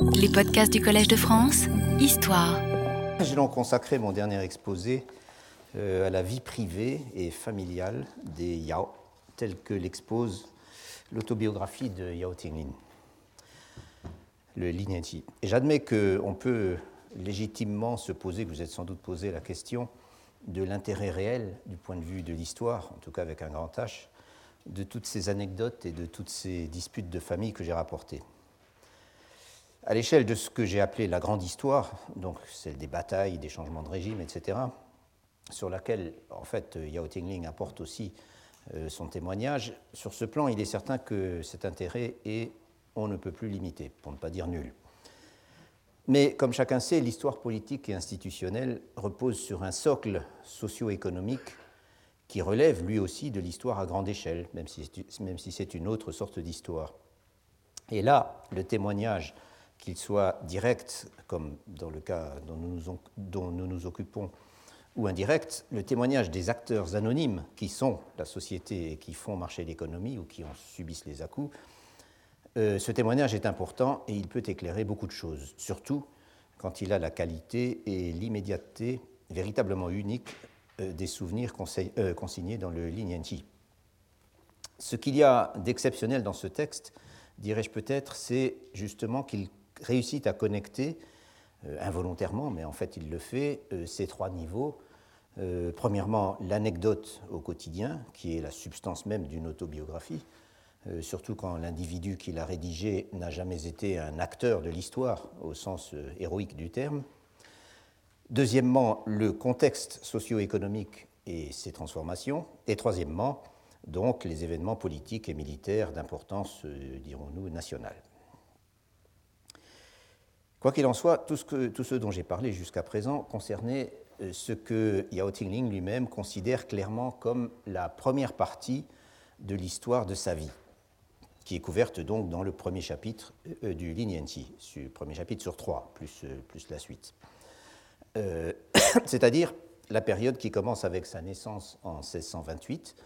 Les podcasts du Collège de France, Histoire. J'ai donc consacré mon dernier exposé euh, à la vie privée et familiale des Yao, telle que l'expose l'autobiographie de Yao Tinglin, le Lignati. Et j'admets qu'on peut légitimement se poser, que vous êtes sans doute posé la question de l'intérêt réel du point de vue de l'histoire, en tout cas avec un grand H, de toutes ces anecdotes et de toutes ces disputes de famille que j'ai rapportées. À l'échelle de ce que j'ai appelé la grande histoire, donc celle des batailles, des changements de régime, etc., sur laquelle, en fait, Yao Tingling apporte aussi euh, son témoignage, sur ce plan, il est certain que cet intérêt est, on ne peut plus limité, pour ne pas dire nul. Mais comme chacun sait, l'histoire politique et institutionnelle repose sur un socle socio-économique qui relève lui aussi de l'histoire à grande échelle, même si c'est une autre sorte d'histoire. Et là, le témoignage, qu'il soit direct, comme dans le cas dont nous nous, occupons, ou indirect, le témoignage des acteurs anonymes qui sont la société et qui font marcher l'économie ou qui en subissent les à-coups, euh, ce témoignage est important et il peut éclairer beaucoup de choses, surtout quand il a la qualité et l'immédiateté véritablement uniques euh, des souvenirs euh, consignés dans le Lignanti. Ce qu'il y a d'exceptionnel dans ce texte, dirais-je peut-être, c'est justement qu'il réussit à connecter, euh, involontairement, mais en fait il le fait, ces trois niveaux. premièrement, l'anecdote au quotidien, qui est la substance même d'une autobiographie, surtout quand l'individu qui l'a rédigé n'a jamais été un acteur de l'histoire au sens héroïque du terme. Deuxièmement, le contexte socio-économique et ses transformations. Et troisièmement, donc les événements politiques et militaires d'importance, euh, dirons-nous, nationale. Quoi qu'il en soit, tout ce, dont j'ai parlé jusqu'à présent concernait euh, ce que Yao Tingling lui-même considère clairement comme la première partie de l'histoire de sa vie, qui est couverte donc dans le premier chapitre euh, du Linianti, premier chapitre sur trois, plus, la suite. Euh, c'est-à-dire la période qui commence avec sa naissance en 1628,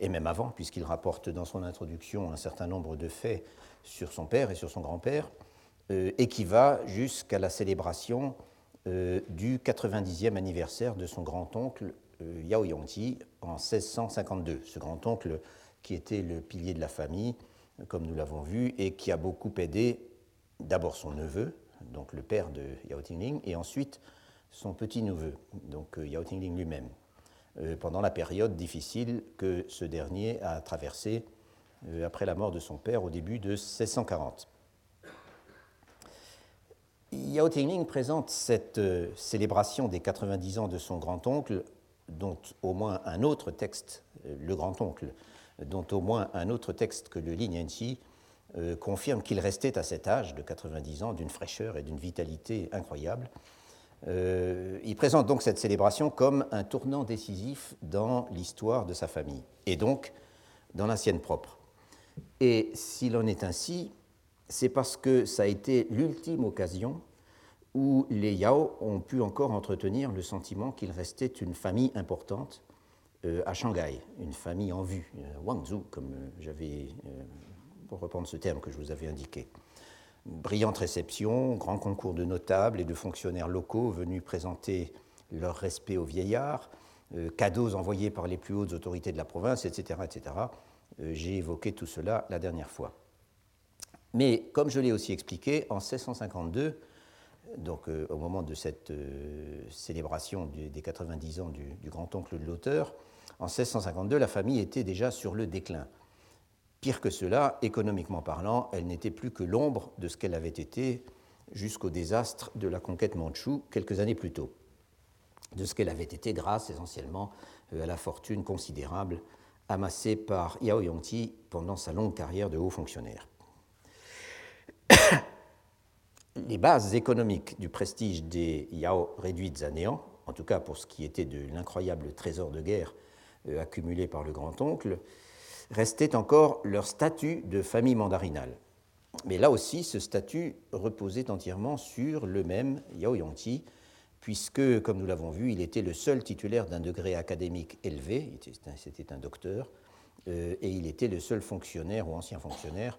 et même avant, puisqu'il rapporte dans son introduction un certain nombre de faits sur son père et sur son grand-père, euh, et qui va jusqu'à la célébration euh, du 90e anniversaire de son grand-oncle Yao Yongti en 1652. Ce grand-oncle qui était le pilier de la famille, comme nous l'avons vu, et qui a beaucoup aidé d'abord son neveu, donc le père de Yao Tingling, et ensuite son petit-neveu, donc euh, Yao Tingling lui-même, euh, pendant la période difficile que ce dernier a traversée euh, après la mort de son père au début de 1640. Yao Tingling présente cette célébration des 90 ans de son grand-oncle, dont au moins un autre texte, le grand-oncle, dont au moins un autre texte que le Li confirme qu'il restait à cet âge de 90 ans d'une fraîcheur et d'une vitalité incroyables euh, il présente donc cette célébration comme un tournant décisif dans l'histoire de sa famille, et donc dans la sienne propre. Et s'il en est ainsi, c'est parce que ça a été l'ultime occasion où les Yao ont pu encore entretenir le sentiment qu'il restait une famille importante euh, à Shanghai, une famille en vue, euh, Wangzhou, comme j'avais, pour reprendre ce terme que je vous avais indiqué. Brillante réception, grand concours de notables et de fonctionnaires locaux venus présenter leur respect aux vieillards, euh, cadeaux envoyés par les plus hautes autorités de la province, etc. etc. Euh, j'ai évoqué tout cela la dernière fois. Mais comme je l'ai aussi expliqué, en 1652, donc euh, au moment de cette célébration des 90 ans du, du grand-oncle de l'auteur, en 1652, la famille était déjà sur le déclin. Pire que cela, économiquement parlant, elle n'était plus que l'ombre de ce qu'elle avait été jusqu'au désastre de la conquête mandchoue quelques années plus tôt, de ce qu'elle avait été grâce essentiellement euh, à la fortune considérable amassée par Yao Yongti pendant sa longue carrière de haut fonctionnaire. Les bases économiques du prestige des Yao réduites à néant, en tout cas pour ce qui était de l'incroyable trésor de guerre euh, accumulé par le grand-oncle, restait encore leur statut de famille mandarinale. Mais là aussi, ce statut reposait entièrement sur le même Yao Yongti, puisque, comme nous l'avons vu, il était le seul titulaire d'un degré académique élevé, c'était un docteur, euh, et il était le seul fonctionnaire ou ancien fonctionnaire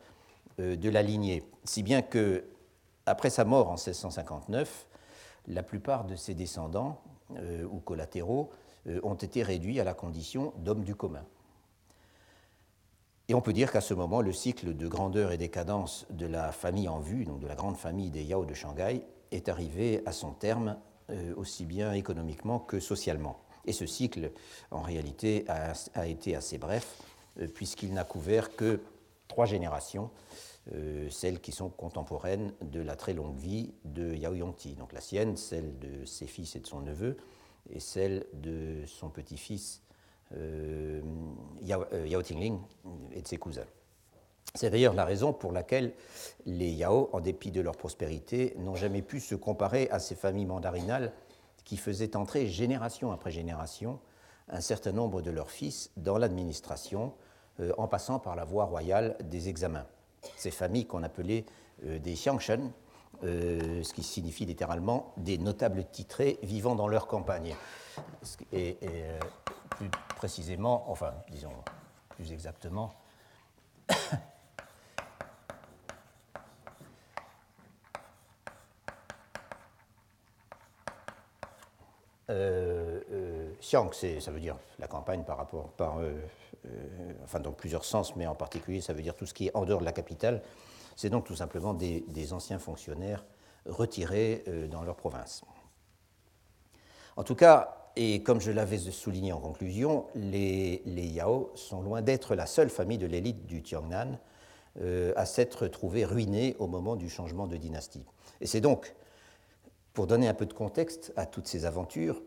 de la lignée. Si bien que Après sa mort en 1659, la plupart de ses descendants ou collatéraux ont été réduits à la condition d'hommes du commun. Et on peut dire qu'à ce moment, le cycle de grandeur et décadence de la famille en vue, donc de la grande famille des Yao de Shanghai, est arrivé à son terme, euh, aussi bien économiquement que socialement. Et ce cycle, en réalité, a, été assez bref, euh, puisqu'il n'a couvert que trois générations, euh, celles qui sont contemporaines de la très longue vie de Yao Yongti, donc la sienne, celle de ses fils et de son neveu, et celle de son petit-fils euh, Yao, euh, Yao Tingling et de ses cousins. C'est d'ailleurs la raison pour laquelle les Yao, en dépit de leur prospérité, n'ont jamais pu se comparer à ces familles mandarinales qui faisaient entrer génération après génération un certain nombre de leurs fils dans l'administration, en passant par la voie royale des examens. Ces familles qu'on appelait des Xiangshen, ce qui signifie littéralement des notables titrés vivant dans leur campagne. Et, plus précisément, enfin, disons plus exactement, Euh, euh, Xiang, ça veut dire la campagne par rapport, par, euh, euh, enfin dans plusieurs sens, mais en particulier ça veut dire tout ce qui est en dehors de la capitale. C'est donc tout simplement des, anciens fonctionnaires retirés dans leur province. En tout cas, et comme je l'avais souligné en conclusion, les, Yao sont loin d'être la seule famille de l'élite du Tiangnan euh, à s'être trouvée ruinée au moment du changement de dynastie. Et c'est donc, pour donner un peu de contexte à toutes ces aventures,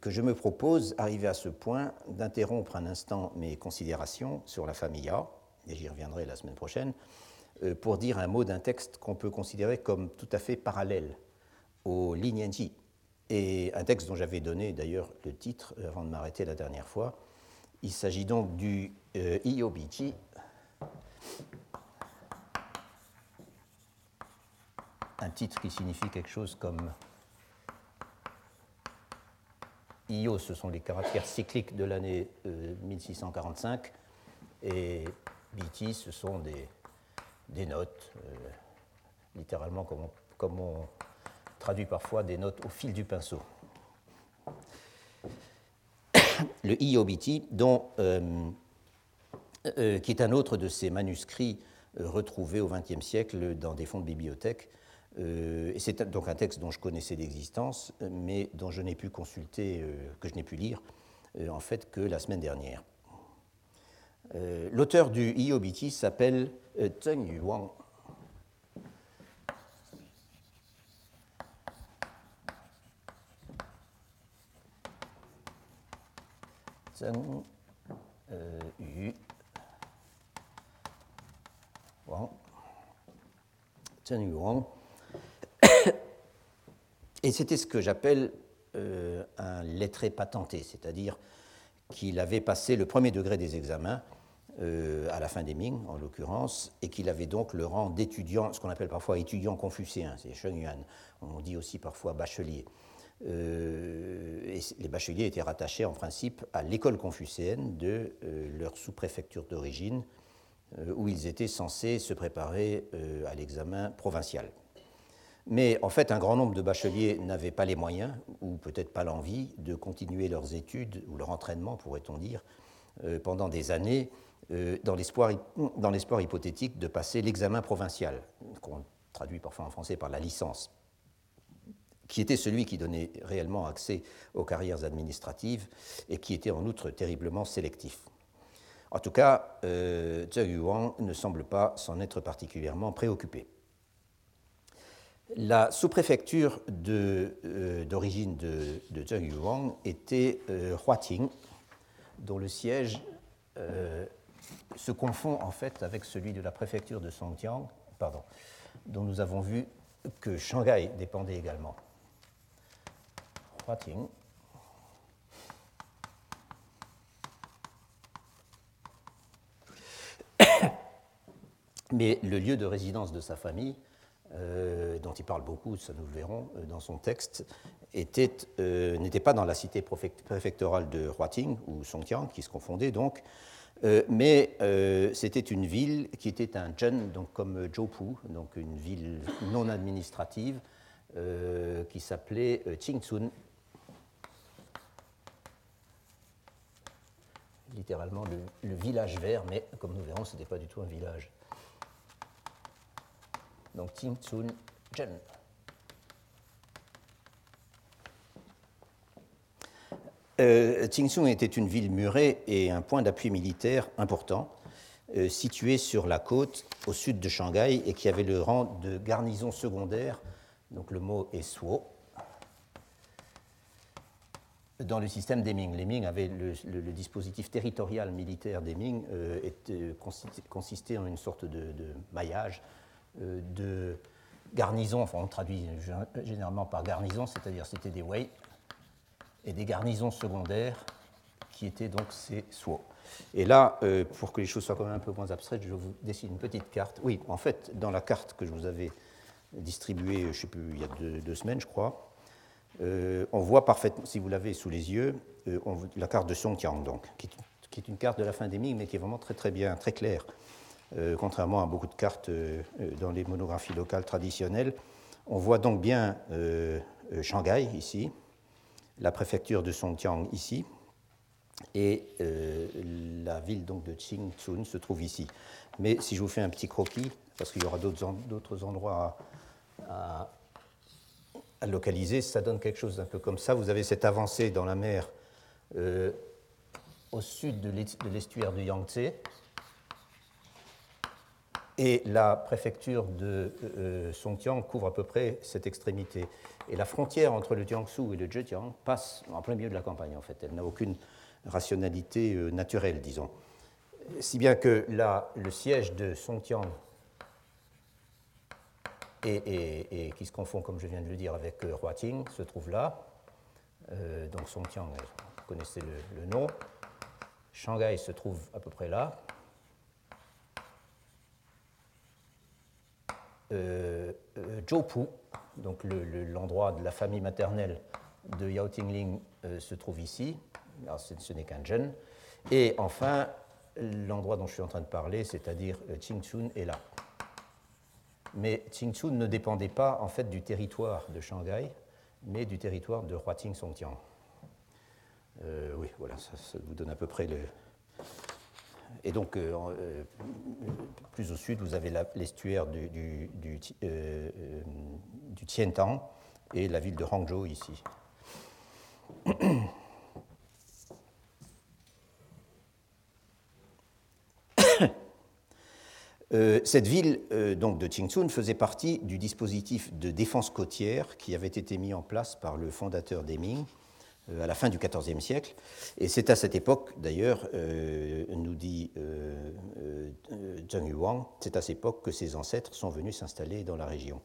que je me propose, arrivé à ce point, d'interrompre un instant mes considérations sur la famille Yao, et j'y reviendrai la semaine prochaine, euh, pour dire un mot d'un texte qu'on peut considérer comme tout à fait parallèle au Li et un texte dont j'avais donné d'ailleurs le titre euh, avant de m'arrêter la dernière fois. Il s'agit donc du euh, un titre qui signifie quelque chose comme Io, ce sont les caractères cycliques de l'année 1645, euh, et Biti, ce sont des, notes, littéralement comme on traduit parfois des notes au fil du pinceau. Le Iobiti, dont, euh, euh, qui est un autre de ces manuscrits euh, retrouvés au XXe siècle dans des fonds de bibliothèque. Et c'est donc un texte dont je connaissais l'existence, mais dont je n'ai pu consulter, que je n'ai pu lire, en fait, que la semaine dernière. L'auteur du Iobiti s'appelle Zheng Yuang Zheng euh, Yu Wang. Zheng Yu Wang. Et c'était ce que j'appelle euh, un lettré patenté, c'est-à-dire qu'il avait passé le premier degré des examens euh, à la fin des Ming, en l'occurrence, et qu'il avait donc le rang d'étudiant, ce qu'on appelle parfois étudiant confucéen, c'est Sheng Yuan. On dit aussi parfois bachelier. Euh, les bacheliers étaient rattachés en principe à l'école confucéenne de leur sous-préfecture d'origine, où ils étaient censés se préparer à l'examen provincial. Mais en fait, un grand nombre de bacheliers n'avaient pas les moyens, ou peut-être pas l'envie, de continuer leurs études, ou leur entraînement, pourrait-on dire, pendant des années, dans l'espoir hypothétique de passer l'examen provincial, qu'on traduit parfois en français par la licence qui était celui qui donnait réellement accès aux carrières administratives et qui était en outre terriblement sélectif. En tout cas, euh, Yuan ne semble pas s'en être particulièrement préoccupé. La sous-préfecture euh, d'origine de, Yuan était euh, Huating, dont le siège euh, se confond en fait avec celui de la préfecture de Songjiang, pardon, dont nous avons vu que Shanghai dépendait également. Mais le lieu de résidence de sa famille, euh, dont il parle beaucoup, ça nous le verrons euh, dans son texte, euh, n'était pas dans la cité préfectorale de Huating ou Songjiang, qui se confondait donc, mais c'était une ville qui était un Zhen, donc comme Zhoupu, donc une ville non administrative, qui s'appelait Qingcun. Littéralement le, le, village vert, mais comme nous verrons, ce n'était pas du tout un village. Donc Qingcun Zhen. Euh, était une ville murée et un point d'appui militaire important, euh, situé sur la côte au sud de Shanghai et qui avait le rang de garnison secondaire, donc le mot est Suo, dans le système des Ming. Les le, dispositif territorial militaire des Ming euh, consistait en une sorte de, maillage de garnison, enfin on traduit généralement par garnison, c'est-à-dire c'était des Wei, et des garnisons secondaires qui étaient donc ces SWO. Et là, euh, pour que les choses soient quand même un peu moins abstraites, je vous dessine une petite carte. Oui, en fait, dans la carte que je vous avais distribuée, je ne sais plus, il y a deux, semaines, je crois, euh, on voit parfaitement, si vous l'avez sous les yeux, euh, la carte de Songtiang, donc, qui est, qui est, une carte de la fin des Ming, mais qui est vraiment très très bien, très claire, contrairement à beaucoup de cartes dans les monographies locales traditionnelles. On voit donc bien Shanghai ici, la préfecture de Songjiang ici, et euh, la ville donc de Qingchun se trouve ici. Mais si je vous fais un petit croquis, parce qu'il y aura d'autres endroits à, localiser, ça donne quelque chose d'un peu comme ça. Vous avez cette avancée dans la mer euh, au sud de l'estuaire de Yangtze, et la préfecture de euh, couvre à peu près cette extrémité. Et la frontière entre le Jiangsu et le Zhejiang passe en plein milieu de la campagne, en fait. Elle n'a aucune rationalité euh, naturelle, disons. Si bien que là, le siège de Songjiang, et, qui se confond, comme je viens de le dire, avec euh, Huating, se trouve là. Euh, donc Songjiang, vous connaissez le nom. Shanghai se trouve à peu près là. Zhoupu, donc l'endroit de la famille maternelle de Yao Tingling euh, se trouve ici. Alors, ce, n'est qu'un jeune. Et enfin, l'endroit dont je suis en train de parler, c'est-à-dire euh, Qingchun, est là. Mais Qingchun ne dépendait pas en fait du territoire de Shanghai, mais du territoire de Huating Songjiang. Euh, oui, voilà, ça, vous donne à peu près le, et donc, euh, euh, plus au sud, vous avez l'estuaire du, du, du, euh, et la ville de Hangzhou ici. cette ville donc de Qingchun faisait partie du dispositif de défense côtière qui avait été mis en place par le fondateur des Ming à la fin du XIVe siècle. Et c'est à cette époque, d'ailleurs, euh, nous dit euh, Zheng Yuang, c'est à cette époque que ses ancêtres sont venus s'installer dans la région.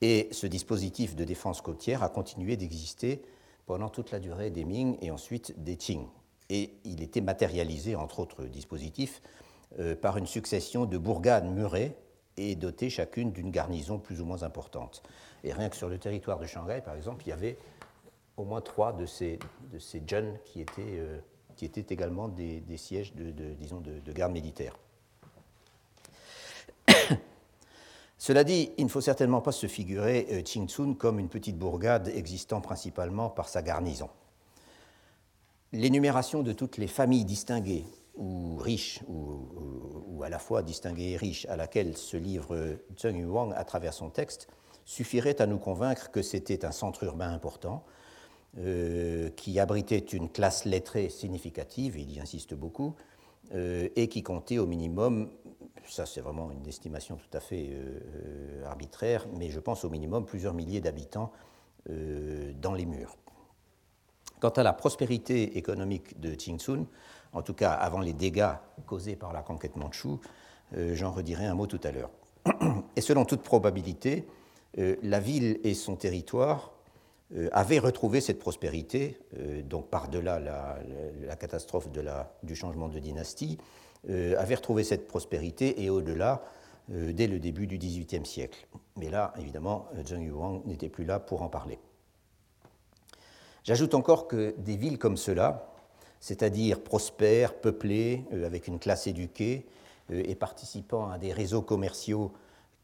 Et ce dispositif de défense côtière a continué d'exister pendant toute la durée des Ming et ensuite des Qing. Et il était matérialisé, entre autres dispositifs, par une succession de bourgades murées et dotées chacune d'une garnison plus ou moins importante. Et rien que sur le territoire de Shanghai, par exemple, il y avait au moins trois de ces, de ces jeunes qui étaient, euh, qui étaient également des, sièges de, disons de, garde militaire. Cela dit, il ne faut certainement pas se figurer euh, comme une petite bourgade existant principalement par sa garnison. L'énumération de toutes les familles distinguées ou riches, ou, ou, à la fois distinguées et riches, à laquelle se livre Zheng Yuang à travers son texte, suffirait à nous convaincre que c'était un centre urbain important, euh, qui abritait une classe lettrée significative, il y insiste beaucoup, euh, et qui comptait au minimum, ça c'est vraiment une estimation tout à fait euh, arbitraire, mais je pense au minimum plusieurs milliers d'habitants dans les murs. Quant à la prospérité économique de Qingchun, en tout cas avant les dégâts causés par la conquête mandchoue, j'en redirai un mot tout à l'heure. Et selon toute probabilité, la ville et son territoire avait retrouvé cette prospérité, euh, donc par-delà la, catastrophe du changement de dynastie, euh, avait retrouvé cette prospérité et au-delà dès le début du XVIIIe siècle. Mais là, évidemment, Zheng Yuang n'était plus là pour en parler. J'ajoute encore que des villes comme cela, c'est-à-dire prospère, peuplé, avec une classe éduquée et participant à des réseaux commerciaux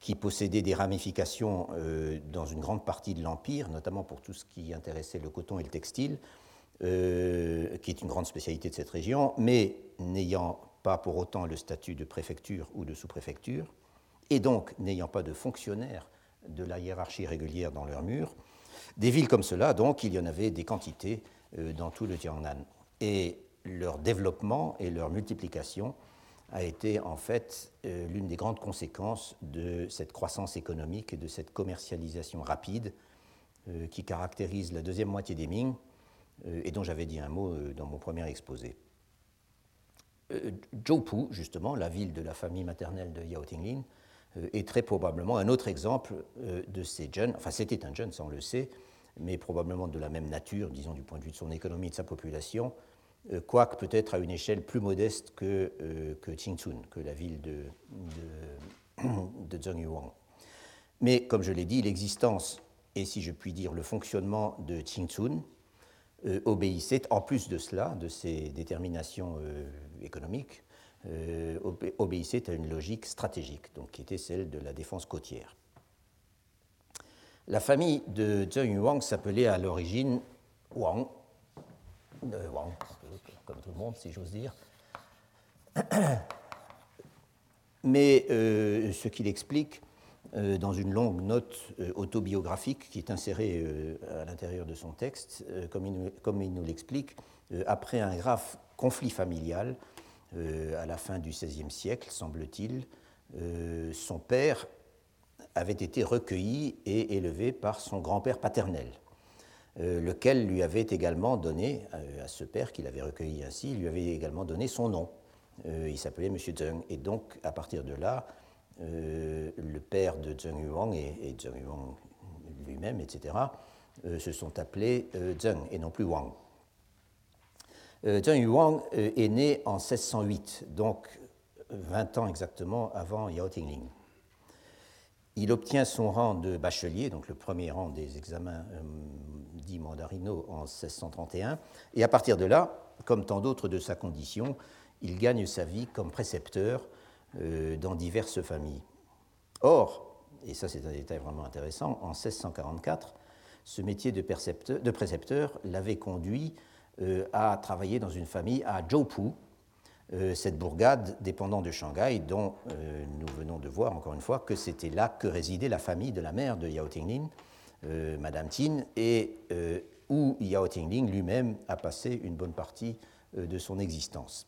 qui possédaient des ramifications dans une grande partie de l'Empire, notamment pour tout ce qui intéressait le coton et le textile, qui est une grande spécialité de cette région, mais n'ayant pas pour autant le statut de préfecture ou de sous-préfecture, et donc n'ayant pas de fonctionnaires de la hiérarchie régulière dans leurs murs. Des villes comme cela, donc, il y en avait des quantités euh, dans tout le Jiangnan. Et leur développement et leur multiplication a été en fait euh, l'une des grandes conséquences de cette croissance économique et de cette commercialisation rapide euh, qui caractérise la deuxième moitié des Ming et dont j'avais dit un mot dans mon premier exposé. Zhoupu, justement, la ville de la famille maternelle de Yao Tinglin, euh, est très probablement un autre exemple euh, de ces jeunes, enfin c'était un jeune, ça on le sait, mais probablement de la même nature, disons du point de vue de son économie et de sa population, euh, quoique peut-être à une échelle plus modeste que, Qingchun, que la ville de, de. Mais comme je l'ai dit, l'existence et si je puis dire le fonctionnement de Qingchun obéissait, en plus de cela, de ses déterminations économiques, euh, obéissait à une logique stratégique, donc, qui était celle de la défense côtière. La famille de Zheng Yuang s'appelait à l'origine euh, Wang, comme tout le monde, si j'ose dire. Mais euh, ce qu'il explique dans une longue note autobiographique qui est insérée à l'intérieur de son texte, comme il, nous l'explique, après un grave conflit familial euh, à la fin du XVIe siècle, semble-t-il, euh, son père avait été recueilli et élevé par son grand-père paternel, euh, lequel lui avait également donné, à ce père qu'il avait recueilli ainsi, lui avait également donné son nom. il s'appelait M. Zheng. Et donc, à partir de là, le père de Zheng Yuang et, et Zheng Yuang lui-même, etc., se sont appelés Zheng et non plus Wang. Euh, Zheng Yuang euh, est né en 1608, donc 20 ans exactement avant Yao Tingling. Il obtient son rang de bachelier, donc le premier rang des examens euh, dits mandarinaux en 1631, et à partir de là, comme tant d'autres de sa condition, il gagne sa vie comme précepteur dans diverses familles. Or, et ça c'est un détail vraiment intéressant, en 1644, ce métier de, précepteur l'avait conduit euh, a travaillé dans une famille à euh, cette bourgade dépendant de Shanghai, dont euh, nous venons de voir encore une fois que c'était là que résidait la famille de la mère de Yao Tingling, Madame Tin, et où Yao Tingling lui-même a passé une bonne partie de son existence.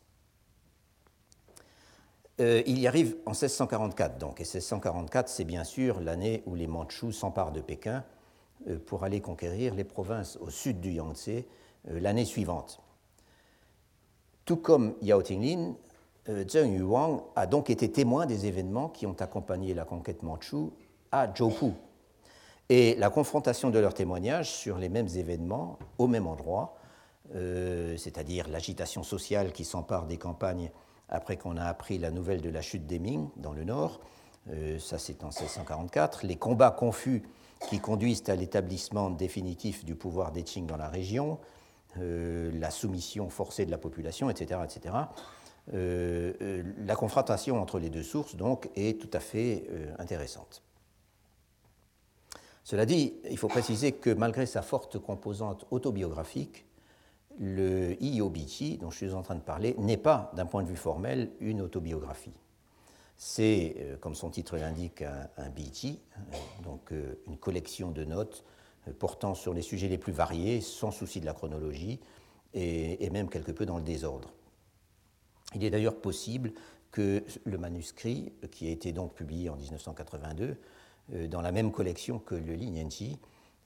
il y arrive en 1644, donc, et 1644, c'est bien sûr l'année où les Mandchous s'emparent de Pékin pour aller conquérir les provinces au sud du Yangtze euh, l'année suivante. Tout comme Yao Tinglin, euh, Zheng Yuang a donc été témoin des événements qui ont accompagné la conquête mandchoue à Zhoupu. Et la confrontation de leurs témoignages sur les mêmes événements au même endroit, euh, c'est-à-dire l'agitation sociale qui s'empare des campagnes après qu'on a appris la nouvelle de la chute des Ming dans le nord, ça c'est en 1644, les combats confus qui conduisent à l'établissement définitif du pouvoir des Qing dans la région, euh, la soumission forcée de la population, etc. etc. Euh, euh, la confrontation entre les deux sources, donc, est tout à fait intéressante. Cela dit, il faut préciser que malgré sa forte composante autobiographique, le Iobichi, dont je suis en train de parler, n'est pas, d'un point de vue formel, une autobiographie. C'est, comme son titre l'indique, un, un bichi, donc une collection de notes portant sur les sujets les plus variés, sans souci de la chronologie, et, même quelque peu dans le désordre. Il est d'ailleurs possible que le manuscrit, qui a été donc publié en 1982, euh, dans la même collection que le Li Nianqi,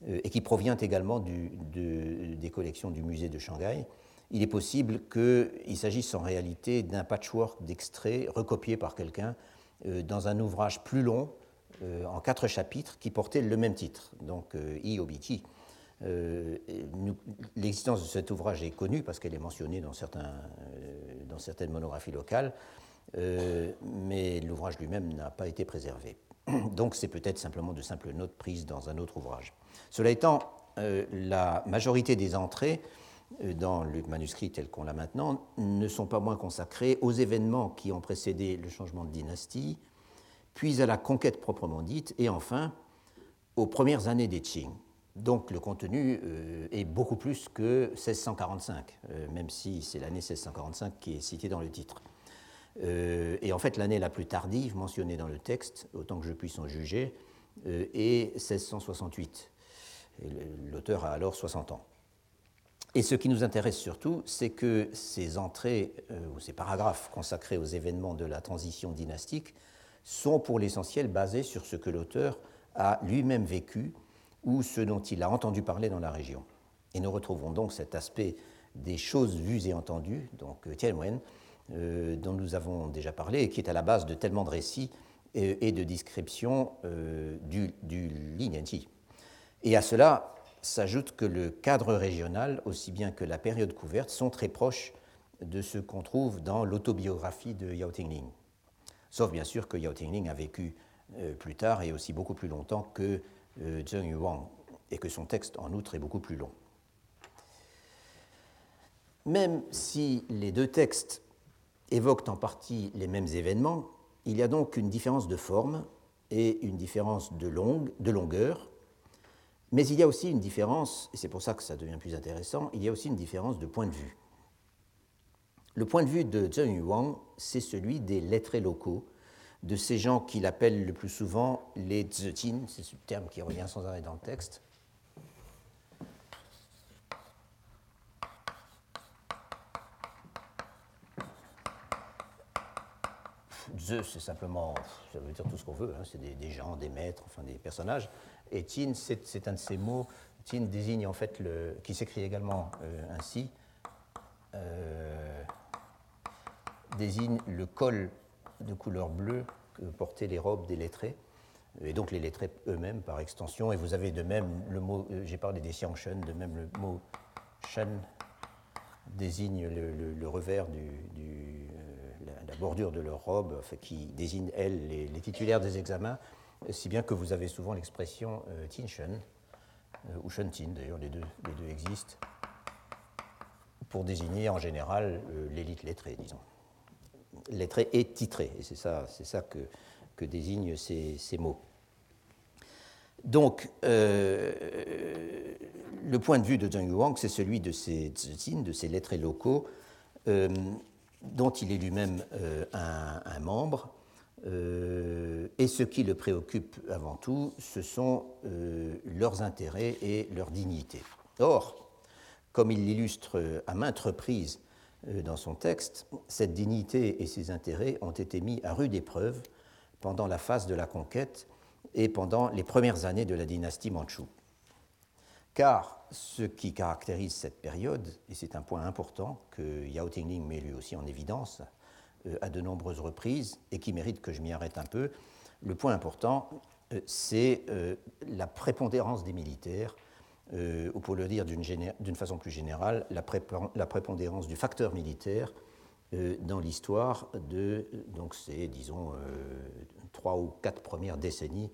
euh, et qui provient également des collections du musée de Shanghai, il est possible qu'il s'agisse en réalité d'un patchwork d'extraits recopiés par quelqu'un euh, dans un ouvrage plus long euh, en quatre chapitres qui portaient le même titre, donc euh, I euh, L'existence de cet ouvrage est connue parce qu'elle est mentionnée dans, certaines monographies locales, mais l'ouvrage lui-même n'a pas été préservé. Donc c'est peut-être simplement de simples notes prises dans un autre ouvrage. Cela étant, la majorité des entrées dans le manuscrit tel qu'on l'a maintenant, ne sont pas moins consacrés aux événements qui ont précédé le changement de dynastie, puis à la conquête proprement dite, et enfin aux premières années des Qing. Donc le contenu euh, est beaucoup plus que 1645, euh, même si c'est l'année 1645 qui est citée dans le titre. Euh, et en fait, l'année la plus tardive mentionnée dans le texte, autant que je puisse en juger, est 1668. L'auteur a alors 60 ans. Et ce qui nous intéresse surtout, c'est que ces entrées ou ces paragraphes consacrés aux événements de la transition dynastique sont pour l'essentiel basés sur ce que l'auteur a lui-même vécu ou ce dont il a entendu parler dans la région. Et nous retrouvons donc cet aspect des choses vues et entendues, donc euh, Tianwen, euh, dont nous avons déjà parlé et qui est à la base de tellement de récits et, de descriptions euh, du, du Et à cela s'ajoute que le cadre régional, aussi bien que la période couverte, sont très proches de ce qu'on trouve dans l'autobiographie de Yao Tingling. Sauf bien sûr que Yao Tingling a vécu plus tard et aussi beaucoup plus longtemps que euh, Zheng Yuang, et que son texte, en outre, est beaucoup plus long. Même si les deux textes évoquent en partie les mêmes événements, il y a donc une différence de forme et une différence de, de longueur, mais il y a aussi une différence, et c'est pour ça que ça devient plus intéressant, il y a aussi une différence de point de vue. Le point de vue de Zheng Yuang, c'est celui des lettrés locaux de ces gens qu'il appelle le plus souvent les Tzetin, c'est ce terme qui revient sans arrêt dans le texte. Ze, c'est simplement, ça veut dire tout ce qu'on veut, hein, c'est des, gens, des maîtres, enfin des personnages. Et Tin, c'est un de ces mots. Tin désigne en fait le, qui s'écrit également euh, ainsi, euh, désigne le col de couleur bleue que portaient les robes des lettrés, et donc les lettrés eux-mêmes par extension. Et vous avez de même le mot, euh, j'ai parlé des Xiangshen, de même le mot shen désigne le, revers du, euh, la, bordure de leur robe, qui désigne, elles, les, titulaires des examens, si bien que vous avez souvent l'expression euh, Tinshen, ou Shen-Tin, d'ailleurs les deux, les deux existent, pour désigner en général l'élite lettrée, disons lettré et titré. Et c'est ça, ça que, que désignent ces, mots. Donc, euh, le point de vue de Zheng Yuang, c'est celui de ces signes, de ces lettrés locaux, euh, dont il est lui-même euh, un, membre. et ce qui le préoccupe avant tout, ce sont leurs intérêts et leur dignité. Or, comme il l'illustre à maintes reprises dans son texte, cette dignité et ses intérêts ont été mis à rude épreuve pendant la phase de la conquête et pendant les premières années de la dynastie mandchoue. Car ce qui caractérise cette période, et c'est un point important que Yao Tingling met lui aussi en évidence euh, à de nombreuses reprises et qui mérite que je m'y arrête un peu, le point important, euh, c'est la prépondérance des militaires euh, ou pour le dire d'une façon plus générale, la, prépondérance du facteur militaire euh, dans l'histoire de, donc c'est disons, euh, trois ou quatre premières décennies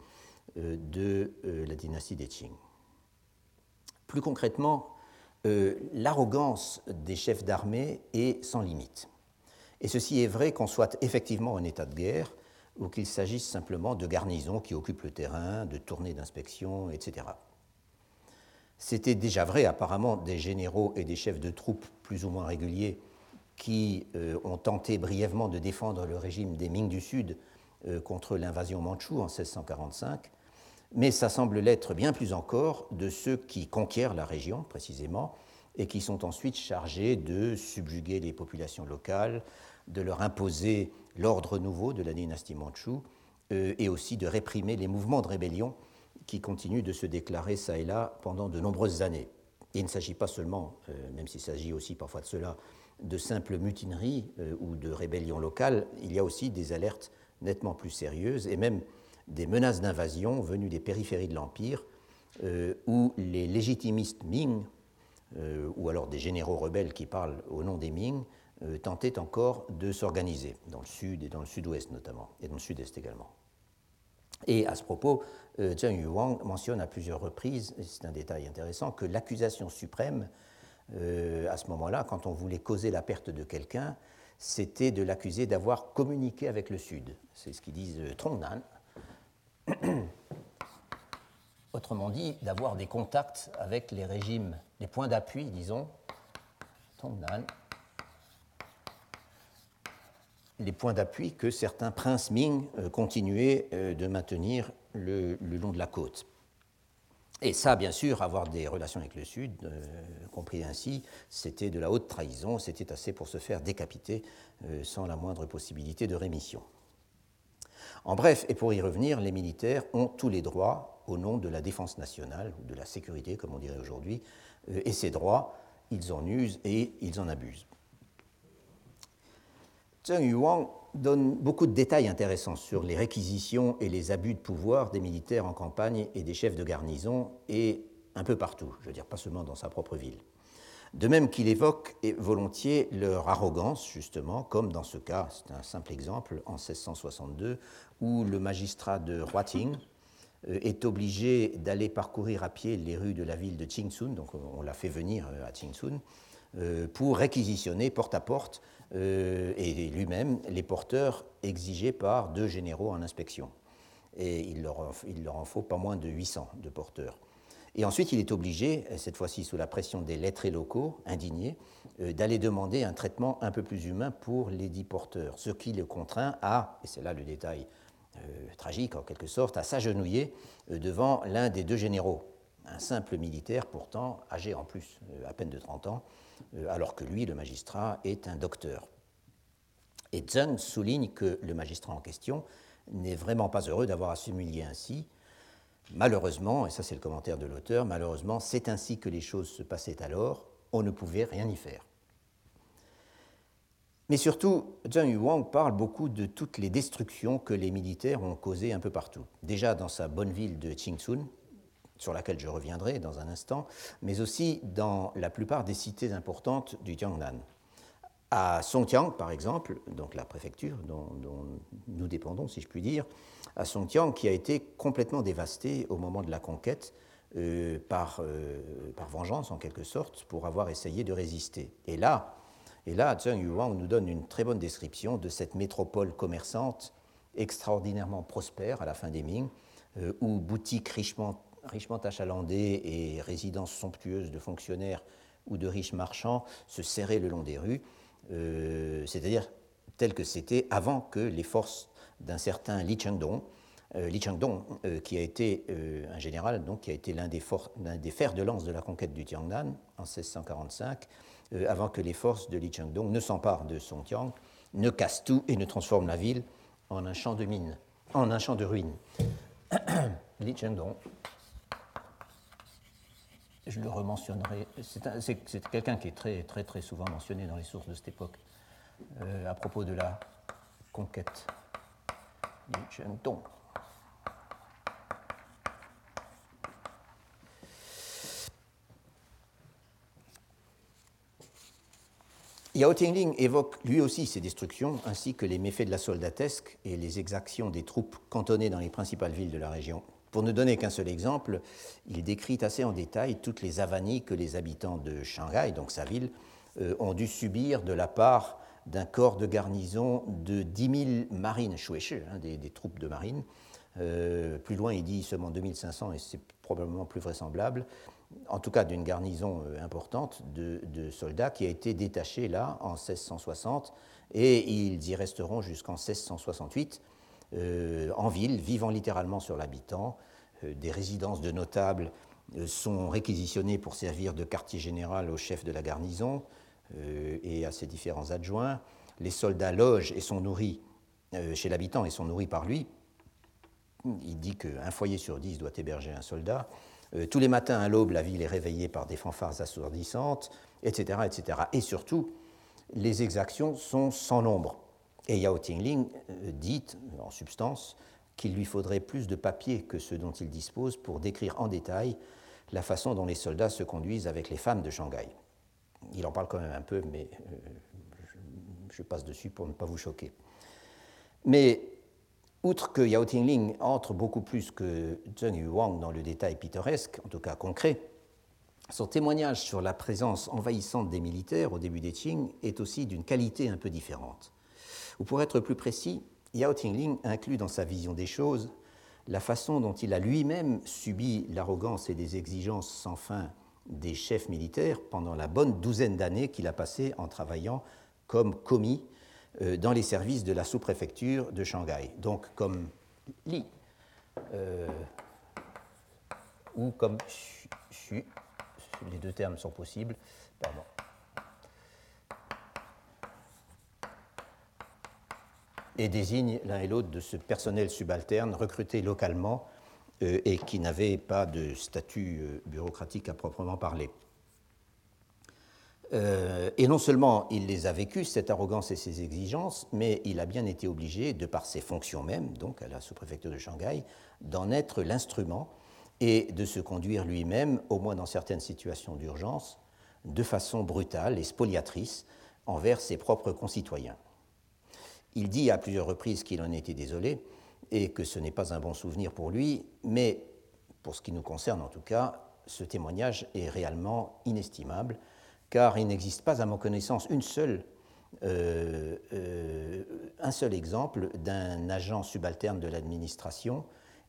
de la dynastie des Qing. Plus concrètement, l'arrogance des chefs d'armée est sans limite. Et ceci est vrai qu'on soit effectivement en état de guerre ou qu'il s'agisse simplement de garnisons qui occupent le terrain, de tournées d'inspection, etc. C'était déjà vrai apparemment des généraux et des chefs de troupes plus ou moins réguliers qui euh, ont tenté brièvement de défendre le régime des Ming du Sud euh, contre l'invasion mandchoue en 1645, mais ça semble l'être bien plus encore de ceux qui conquièrent la région précisément et qui sont ensuite chargés de subjuguer les populations locales, de leur imposer l'ordre nouveau de la dynastie mandchoue euh, et aussi de réprimer les mouvements de rébellion qui continue de se déclarer ça et là pendant de nombreuses années. il ne s'agit pas seulement, euh, même s'il s'agit aussi parfois de cela, de simples mutineries euh, ou de rébellions locales, il y a aussi des alertes nettement plus sérieuses et même des menaces d'invasion venues des périphéries de l'Empire, euh, où les légitimistes Ming, ou alors des généraux rebelles qui parlent au nom des Ming, tentaient encore de s'organiser, dans le sud et dans le sud-ouest notamment, et dans le sud-est également. Et à ce propos, Zheng Yuang mentionne à plusieurs reprises, c'est un détail intéressant, que l'accusation suprême à ce moment-là, quand on voulait causer la perte de quelqu'un, c'était de l'accuser d'avoir communiqué avec le Sud. C'est ce qu'ils disent Trongnan. Autrement dit, d'avoir des contacts avec les régimes, les points d'appui, disons, Trongnan, les points d'appui que certains princes Ming euh, continuaient euh, de maintenir le, long de la côte. Et ça, bien sûr, avoir des relations avec le Sud, euh, compris ainsi, c'était de la haute trahison, c'était assez pour se faire décapiter sans la moindre possibilité de rémission. En bref, et pour y revenir, les militaires ont tous les droits au nom de la défense nationale, ou de la sécurité, comme on dirait aujourd'hui, et ces droits, ils en usent et ils en abusent. Zheng Yuan donne beaucoup de détails intéressants sur les réquisitions et les abus de pouvoir des militaires en campagne et des chefs de garnison, et un peu partout, je veux dire pas seulement dans sa propre ville. De même qu'il évoque volontiers leur arrogance, justement, comme dans ce cas, c'est un simple exemple, en 1662, où le magistrat de Huating euh, est obligé d'aller parcourir à pied les rues de la ville de Qingsun, donc on l'a fait venir euh, à Qingsun, pour réquisitionner porte à porte euh, et lui-même les porteurs exigés par deux généraux en inspection. Et il leur, en faut pas moins de 800 de porteurs. Et ensuite, il est obligé, cette fois-ci sous la pression des lettrés locaux, indignés, euh, d'aller demander un traitement un peu plus humain pour les dix porteurs, ce qui le contraint à, et c'est là le détail euh, tragique en quelque sorte, à s'agenouiller devant l'un des deux généraux, un simple militaire pourtant âgé en plus, à peine de 30 ans, euh, alors que lui, le magistrat, est un docteur. Et Zheng souligne que le magistrat en question n'est vraiment pas heureux d'avoir à s'humilier ainsi. Malheureusement, et ça c'est le commentaire de l'auteur, malheureusement, c'est ainsi que les choses se passaient alors, on ne pouvait rien y faire. Mais surtout, Zheng Yuang parle beaucoup de toutes les destructions que les militaires ont causées un peu partout. Déjà dans sa bonne ville de Qingsun, sur laquelle je reviendrai dans un instant, mais aussi dans la plupart des cités importantes du Jiangnan. À Songjiang, par exemple, donc la préfecture dont, nous dépendons, si je puis dire, à Songjiang, qui a été complètement dévastée au moment de la conquête euh, par, euh, par vengeance, en quelque sorte, pour avoir essayé de résister. Et là, et là Zheng Yuan nous donne une très bonne description de cette métropole commerçante extraordinairement prospère à la fin des Ming, euh, où boutiques richement richement achalandés et résidences somptueuses de fonctionnaires ou de riches marchands se serraient le long des rues, euh, c'est-à-dire tel que c'était avant que les forces d'un certain Li Chengdong, euh, Li Chengdong euh, qui a été un général donc, qui a été l'un des, fers de lance de la conquête du Tiangnan en 1645, avant que les forces de Li Chengdong ne s'emparent de Songjiang, ne cassent tout et ne transforment la ville en un champ de mines, en un champ de ruines. Li Chengdong je le rementionnerai. C'est quelqu'un qui est très, très, souvent mentionné dans les sources de cette époque euh, à propos de la conquête du Shandong. Yao Tingling évoque lui aussi ces destructions, ainsi que les méfaits de la soldatesque et les exactions des troupes cantonnées dans les principales villes de la région. Pour ne donner qu'un seul exemple, il décrit assez en détail toutes les avanies que les habitants de Shanghai, donc sa ville, euh, ont dû subir de la part d'un corps de garnison de 10 000 marines shueshi, hein, des, troupes de marine. Euh, plus loin, il dit seulement 2500, et c'est probablement plus vraisemblable, en tout cas d'une garnison euh, importante de, soldats qui a été détachée là en 1660, et ils y resteront jusqu'en 1668 euh, en ville, vivant littéralement sur l'habitant. Euh, des résidences de notables euh, sont réquisitionnées pour servir de quartier général au chef de la garnison et à ses différents adjoints. Les soldats logent et sont nourris chez l'habitant et sont nourris par lui. Il dit qu'un foyer sur dix doit héberger un soldat. tous les matins à l'aube, la ville est réveillée par des fanfares assourdissantes, etc., etc. Et surtout, les exactions sont sans nombre. Et Yao Tingling euh, dit, en substance, qu'il lui faudrait plus de papier que ce dont il dispose pour décrire en détail la façon dont les soldats se conduisent avec les femmes de Shanghai. Il en parle quand même un peu, mais euh, je, passe dessus pour ne pas vous choquer. Mais outre que Yao Tingling entre beaucoup plus que Zheng Yuang dans le détail pittoresque, en tout cas concret, son témoignage sur la présence envahissante des militaires au début des Qing est aussi d'une qualité un peu différente. Ou pour être plus précis, Yao Tingling inclut dans sa vision des choses la façon dont il a lui-même subi l'arrogance et les exigences sans fin des chefs militaires pendant la bonne douzaine d'années qu'il a passé en travaillant comme commis euh, dans les services de la sous-préfecture de Shanghai, donc comme Li, euh, ou comme Xu, les deux termes sont possibles, pardon. Et désigne l'un et l'autre de ce personnel subalterne recruté localement euh, et qui n'avait pas de statut euh, bureaucratique à proprement parler. Euh, et non seulement il les a vécus, cette arrogance et ces exigences, mais il a bien été obligé, de par ses fonctions même, donc à la sous-préfecture de Shanghai, d'en être l'instrument et de se conduire lui-même, au moins dans certaines situations d'urgence, de façon brutale et spoliatrice envers ses propres concitoyens. Il dit à plusieurs reprises qu'il en était désolé et que ce n'est pas un bon souvenir pour lui, mais pour ce qui nous concerne en tout cas, ce témoignage est réellement inestimable, car il n'existe pas à ma connaissance euh, euh, un seul exemple d'un agent subalterne de l'administration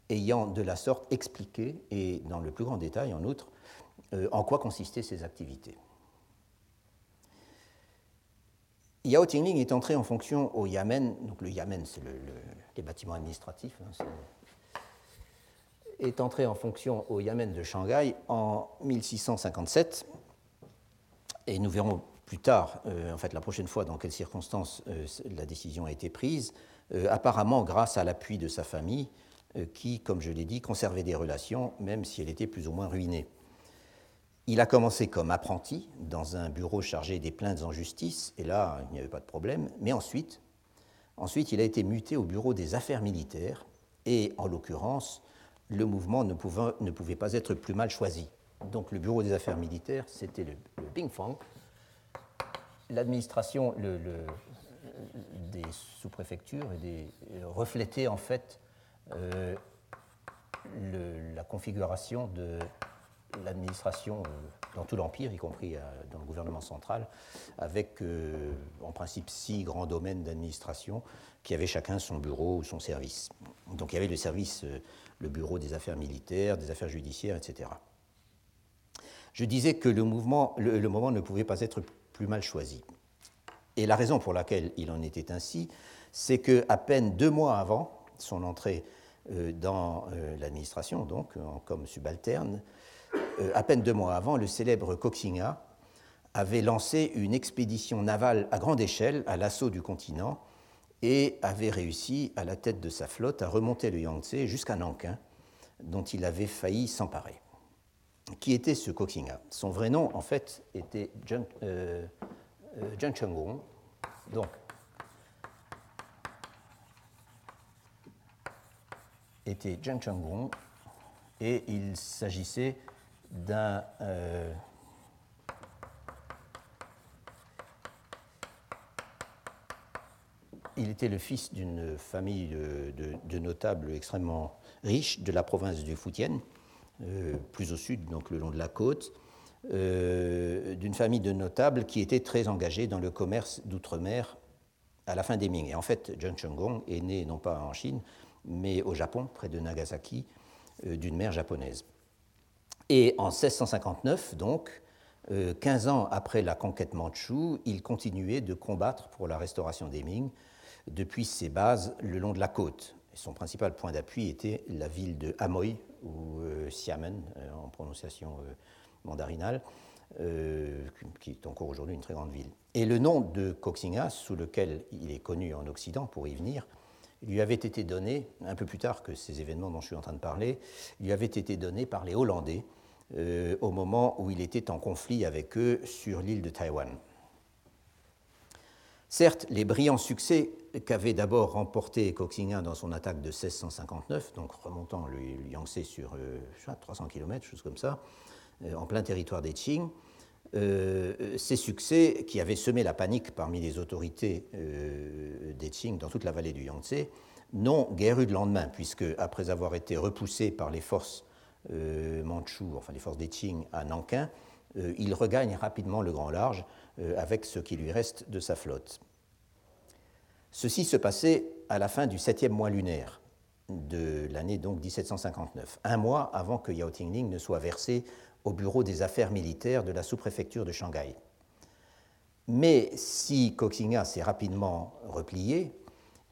ayant de la sorte expliqué, et dans le plus grand détail en outre, euh, en quoi consistaient ses activités. Yao Tingling est entré en fonction au Yamen, donc le Yamen c'est le, les bâtiments administratifs, hein, est, entré en fonction au Yamen de Shanghai en 1657, et nous verrons plus tard, euh, en fait la prochaine fois, dans quelles circonstances euh, la décision a été prise, euh, apparemment grâce à l'appui de sa famille, qui, comme je l'ai dit, conservait des relations, même si elle était plus ou moins ruinée. Il a commencé comme apprenti dans un bureau chargé des plaintes en justice, et là, il n'y avait pas de problème. Mais ensuite, il a été muté au bureau des affaires militaires, et en l'occurrence, le mouvement ne pouvait, pas être plus mal choisi. Donc le bureau des affaires militaires, c'était le, Fang. L'administration des sous-préfectures reflétait en fait euh, la configuration de l'administration euh, dans tout l'Empire, y compris euh, dans le gouvernement central, avec euh, en principe six grands domaines d'administration qui avaient chacun son bureau ou son service. Donc il y avait le service, le bureau des affaires militaires, des affaires judiciaires, etc. Je disais que le, le, moment ne pouvait pas être plus mal choisi. Et la raison pour laquelle il en était ainsi, c'est qu'à peine deux mois avant son entrée dans l'administration, donc comme subalterne, à peine deux mois avant, le célèbre Koxinga avait lancé une expédition navale à grande échelle à l'assaut du continent et avait réussi, à la tête de sa flotte, à remonter le Yangtze jusqu'à Nankin, dont il avait failli s'emparer. Qui était ce Koxinga Son vrai nom, en fait, était Zheng, euh, euh donc. Était et il s'agissait d'un euh, il était le fils d'une famille de, notables extrêmement riches de la province du Fujian, euh, plus au sud, donc le long de la côte, euh, d'une famille de notables qui était très engagée dans le commerce d'outre-mer à la fin des Ming. Et en fait, Zheng Chenggong est né non pas en Chine, mais au Japon, près de Nagasaki, d'une mère japonaise. Et en 1659, donc, 15 euh, ans après la conquête mandchoue, il continuait de combattre pour la restauration des Ming depuis ses bases le long de la côte. son principal point d'appui était la ville de Amoy, ou euh, Xiamen euh, en prononciation mandarinale, qui est encore aujourd'hui une très grande ville. Et le nom de Koxinga, sous lequel il est connu en Occident, pour y venir, lui avait été donné, un peu plus tard que ces événements dont je suis en train de parler, lui avait été donné par les Hollandais euh, au moment où il était en conflit avec eux sur l'île de Taïwan. Certes, les brillants succès qu'avait d'abord remporté Koxinga dans son attaque de 1659, donc remontant le Yangtze sur euh, 300 km, chose comme ça, euh, en plein territoire des Qing, euh, ces succès qui avaient semé la panique parmi les autorités des Qing dans toute la vallée du Yangtze n'ont guère eu de lendemain, puisque après avoir été repoussés par les forces euh, enfin les forces des Qing à Nankin, il regagne rapidement le grand large avec ce qui lui reste de sa flotte. Ceci se passait à la fin du septième mois lunaire de l'année donc 1759, un mois avant que Yao Tingling ne soit versé au bureau des affaires militaires de la sous-préfecture de Shanghai. Mais si Koxinga s'est rapidement replié,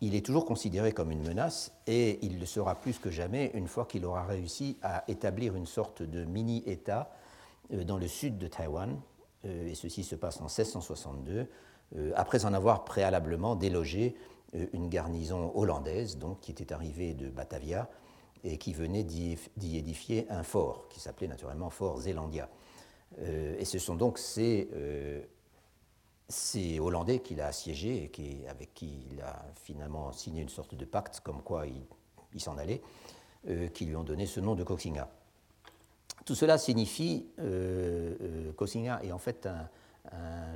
il est toujours considéré comme une menace et il le sera plus que jamais une fois qu'il aura réussi à établir une sorte de mini-État euh, dans le sud de Taïwan, euh, et ceci se passe en 1662, euh, après en avoir préalablement délogé une garnison hollandaise donc, qui était arrivée de Batavia et qui venait d'y édifier un fort, qui s'appelait naturellement Fort Zélandia. et ce sont donc ces c'est Hollandais qu'il a assiégé et qui, avec qui il a finalement signé une sorte de pacte comme quoi il, s'en allait, euh, qui lui ont donné ce nom de Koxinga. Tout cela signifie, euh, euh est en fait,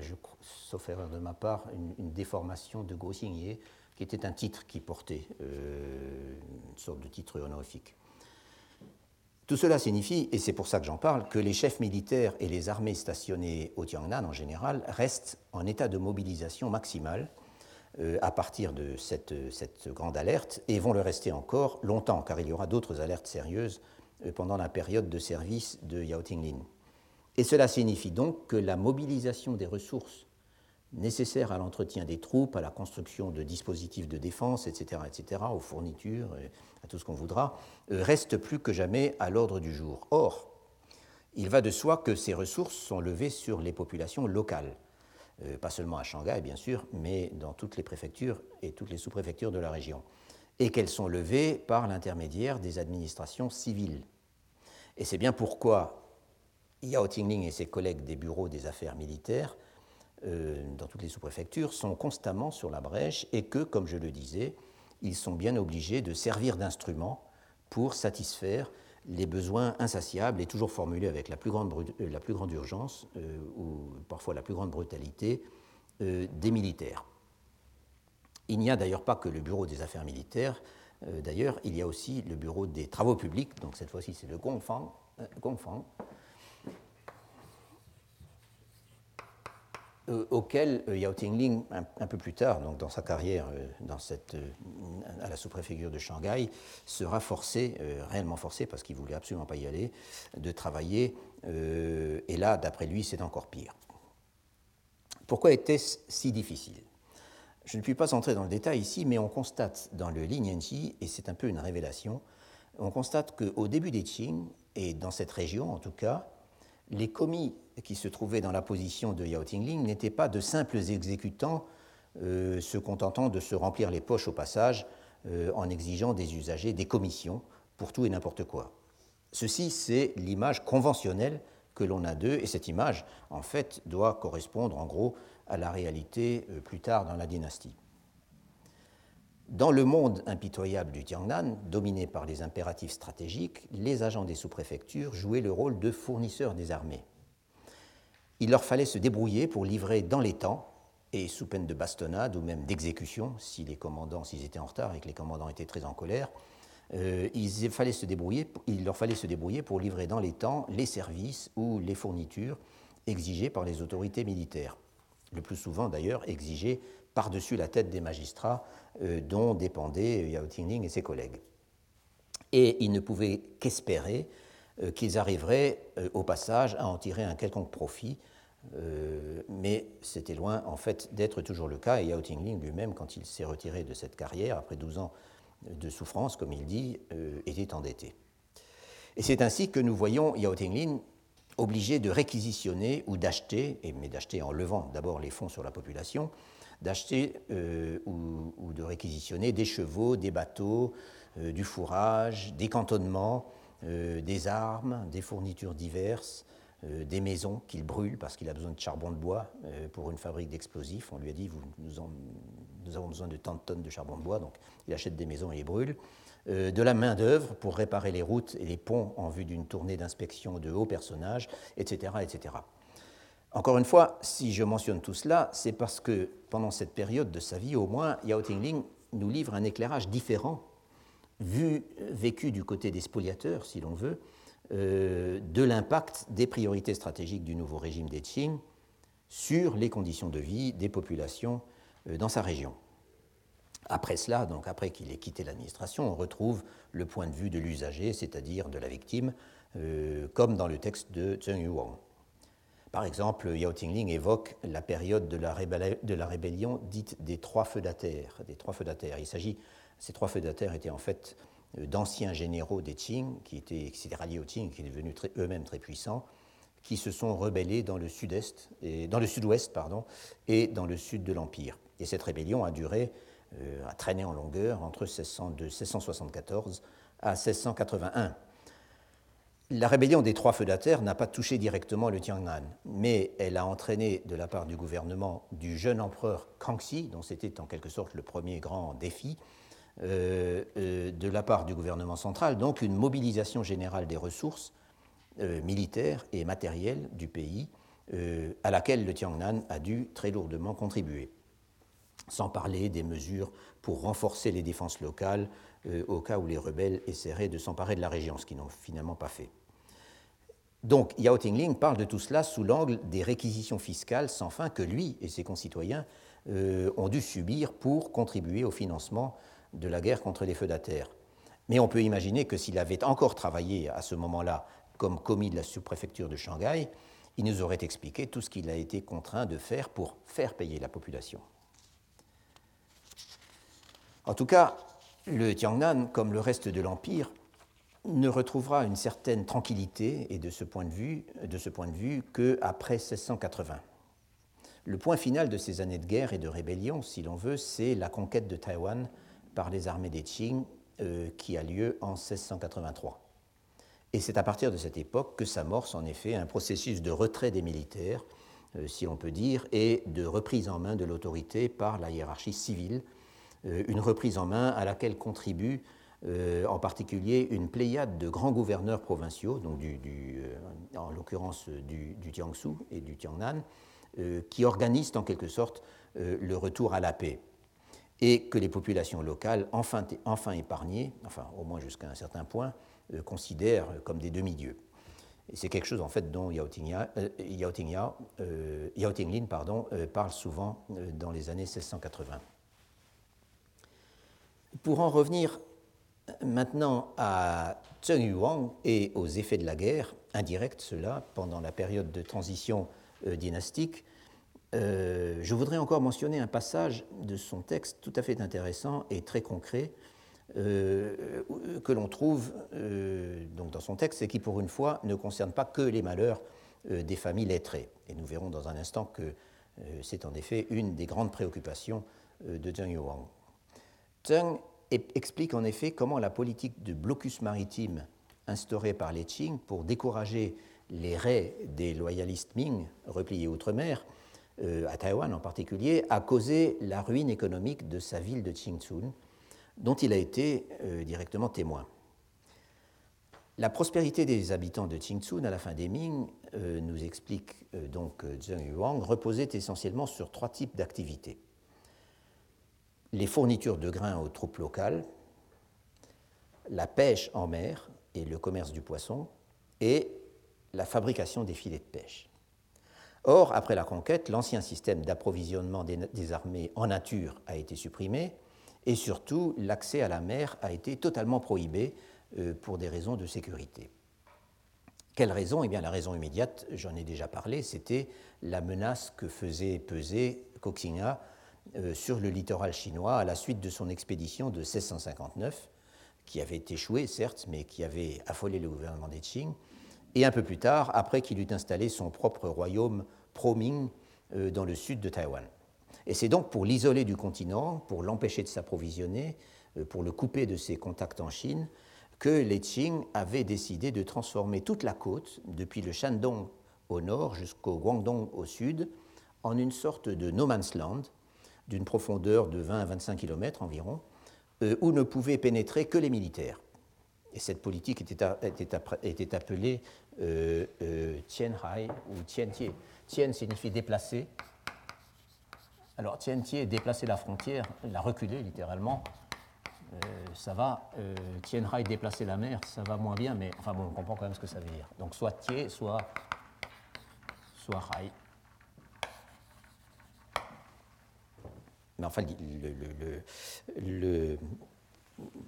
je, sauf erreur de ma part, une, déformation de Gossingé, qui était un titre qui portait, euh, une sorte de titre honorifique. Tout cela signifie, et c'est pour ça que j'en parle, que les chefs militaires et les armées stationnées au Tiangnan en général restent en état de mobilisation maximale euh, à partir de cette, grande alerte et vont le rester encore longtemps, car il y aura d'autres alertes sérieuses euh, pendant la période de service de Yao Tinglin. Et cela signifie donc que la mobilisation des ressources nécessaires à l'entretien des troupes, à la construction de dispositifs de défense, etc., etc., aux fournitures, à tout ce qu'on voudra, euh, reste plus que jamais à l'ordre du jour. Or, il va de soi que ces ressources sont levées sur les populations locales, euh, pas seulement à Shanghai, bien sûr, mais dans toutes les préfectures et toutes les sous-préfectures de la région, et qu'elles sont levées par l'intermédiaire des administrations civiles. Et c'est bien pourquoi Yao Tingling et ses collègues des bureaux des affaires militaires euh, dans toutes les sous-préfectures sont constamment sur la brèche et que, comme je le disais, ils sont bien obligés de servir d'instruments pour satisfaire les besoins insatiables et toujours formulés avec la plus grande, euh, la plus grande urgence euh, ou parfois la plus grande brutalité des militaires. Il n'y a d'ailleurs pas que le bureau des affaires militaires, d'ailleurs il y a aussi le bureau des travaux publics, donc cette fois-ci c'est le Gongfang, Gongfang Euh, auquel euh, Yao Tingling, un, peu plus tard, donc dans sa carrière euh, dans cette, à la sous-préfecture de Shanghai, sera forcé, réellement forcé, parce qu'il ne voulait absolument pas y aller, de travailler. et là, d'après lui, c'est encore pire. Pourquoi était-ce si difficile? Je ne puis pas entrer dans le détail ici, mais on constate dans le Lin et c'est un peu une révélation, on constate qu'au début des Qing, et dans cette région en tout cas, les commis qui se trouvaient dans la position de Yao Tingling n'étaient pas de simples exécutants euh, se contentant de se remplir les poches au passage euh, en exigeant des usagers des commissions pour tout et n'importe quoi. Ceci, c'est l'image conventionnelle que l'on a d'eux, et cette image, en fait, doit correspondre en gros à la réalité euh, plus tard dans la dynastie. Dans le monde impitoyable du Tiangnan, dominé par les impératifs stratégiques, les agents des sous-préfectures jouaient le rôle de fournisseurs des armées. Il leur fallait se débrouiller pour livrer dans les temps, et sous peine de bastonnade ou même d'exécution, si les commandants, s'ils étaient en retard et que les commandants étaient très en colère, euh, il, leur fallait se débrouiller pour livrer dans les temps les services ou les fournitures exigées par les autorités militaires. Le plus souvent d'ailleurs exigées par-dessus la tête des magistrats euh, dont dépendaient Yao Tingling et ses collègues. Et ils ne pouvaient qu'espérer euh, qu'ils arriveraient au passage à en tirer un quelconque profit, mais c'était loin en fait d'être toujours le cas. Et Yao Tingling lui-même, quand il s'est retiré de cette carrière, après 12 ans de souffrance, comme il dit, était endetté. Et c'est ainsi que nous voyons Yao Tingling obligé de réquisitionner ou d'acheter, mais d'acheter en levant d'abord les fonds sur la population, d'acheter euh, ou, de réquisitionner des chevaux, des bateaux, euh, du fourrage, des cantonnements, euh, des armes, des fournitures diverses, des maisons qu'il brûle parce qu'il a besoin de charbon de bois pour une fabrique d'explosifs. On lui a dit nous, avons besoin de tant de tonnes de charbon de bois, donc il achète des maisons et les brûle. de la main-d'œuvre pour réparer les routes et les ponts en vue d'une tournée d'inspection de hauts personnages, etc. etc. Encore une fois, si je mentionne tout cela, c'est parce que pendant cette période de sa vie, au moins, Yao Tingling nous livre un éclairage différent, vu, vécu du côté des spoliateurs, si l'on veut, de l'impact des priorités stratégiques du nouveau régime des Qing sur les conditions de vie des populations dans sa région. Après cela, donc après qu'il ait quitté l'administration, on retrouve le point de vue de l'usager, c'est-à-dire de la victime, comme dans le texte de Zheng Yuang. Par exemple, Yao Tingling évoque la période de la, rébellion dite des trois feudataires. Il s'agit, ces trois feudataires étaient en fait euh, d'anciens généraux des Qing, qui étaient, qui ralliés aux Qing, qui étaient devenus eux-mêmes très puissants, qui se sont rebellés dans le sud-est, dans le sud-ouest pardon, et dans le sud de l'empire. Et cette rébellion a duré, euh, a traîné en longueur entre 1674 à 1681. La rébellion des trois feudataires n'a pas touché directement le Tiangnan, mais elle a entraîné de la part du gouvernement du jeune empereur Kangxi, dont c'était en quelque sorte le premier grand défi, euh, euh, de la part du gouvernement central, donc une mobilisation générale des ressources euh, militaires et matérielles du pays, à laquelle le Tiangnan a dû très lourdement contribuer. Sans parler des mesures pour renforcer les défenses locales au cas où les rebelles essaieraient de s'emparer de la région, ce qu'ils n'ont finalement pas fait. Donc Yao Tingling parle de tout cela sous l'angle des réquisitions fiscales sans fin que lui et ses concitoyens euh, ont dû subir pour contribuer au financement de la guerre contre les feudataires. Mais on peut imaginer que s'il avait encore travaillé à ce moment-là comme commis de la sous-préfecture de Shanghai, il nous aurait expliqué tout ce qu'il a été contraint de faire pour faire payer la population. En tout cas, le Tiangnan, comme le reste de l'Empire, ne retrouvera une certaine tranquillité et de ce point de vue, de ce vue qu'après 1680. Le point final de ces années de guerre et de rébellion, si l'on veut, c'est la conquête de Taïwan par les armées des Qing euh, qui a lieu en 1683. Et c'est à partir de cette époque que s'amorce en effet un processus de retrait des militaires, euh, si l'on peut dire, et de reprise en main de l'autorité par la hiérarchie civile, euh, une reprise en main à laquelle contribue en particulier une pléiade de grands gouverneurs provinciaux, donc en l'occurrence du, du, Jiangsu et du Tiangnan, euh, qui organisent en quelque sorte le retour à la paix et que les populations locales, enfin, épargnées, enfin au moins jusqu'à un certain point, considèrent comme des demi-dieux. C'est quelque chose en fait dont Yao, Yao, Yao Tinglin pardon, parle souvent dans les années 1680. Pour en revenir Maintenant, à Zheng Yuang et aux effets de la guerre, indirects cela, pendant la période de transition euh, dynastique, euh, je voudrais encore mentionner un passage de son texte tout à fait intéressant et très concret euh, que l'on trouve donc dans son texte et qui, pour une fois, ne concerne pas que les malheurs des familles lettrées. Et nous verrons dans un instant que c'est en effet une des grandes préoccupations de Zheng Yuang. Zheng explique en effet comment la politique de blocus maritime instaurée par les Qing pour décourager les raies des loyalistes Ming repliés outre-mer, euh, à Taïwan en particulier, a causé la ruine économique de sa ville de Qingchun, dont il a été euh, directement témoin. La prospérité des habitants de Qingchun à la fin des Ming, euh, nous explique donc Zheng Yuang, reposait essentiellement sur trois types d'activités les fournitures de grains aux troupes locales, la pêche en mer et le commerce du poisson, et la fabrication des filets de pêche. Or, après la conquête, l'ancien système d'approvisionnement des, armées en nature a été supprimé, et surtout, l'accès à la mer a été totalement prohibé euh, pour des raisons de sécurité. Quelle raison? Eh bien, la raison immédiate, j'en ai déjà parlé, c'était la menace que faisait peser Koxinga euh, sur le littoral chinois à la suite de son expédition de 1659, qui avait échoué certes, mais qui avait affolé le gouvernement des Qing, et un peu plus tard, après qu'il eut installé son propre royaume Pro-Ming euh, dans le sud de Taïwan. Et c'est donc pour l'isoler du continent, pour l'empêcher de s'approvisionner, euh, pour le couper de ses contacts en Chine, que les Qing avaient décidé de transformer toute la côte, depuis le Shandong au nord jusqu'au Guangdong au sud, en une sorte de no man's land, d'une profondeur de 20 à 25 km environ, euh, où ne pouvaient pénétrer que les militaires. Et cette politique était, appelée euh, euh, Tianhai ou Tiantie. Tien signifie déplacer. Alors Tiantie, déplacer la frontière, la reculer littéralement. ça va, Tien Hai déplacer la mer, ça va moins bien, mais enfin bon, on comprend quand même ce que ça veut dire. Donc soit Tie, soit, soit Hai. Mais enfin, le,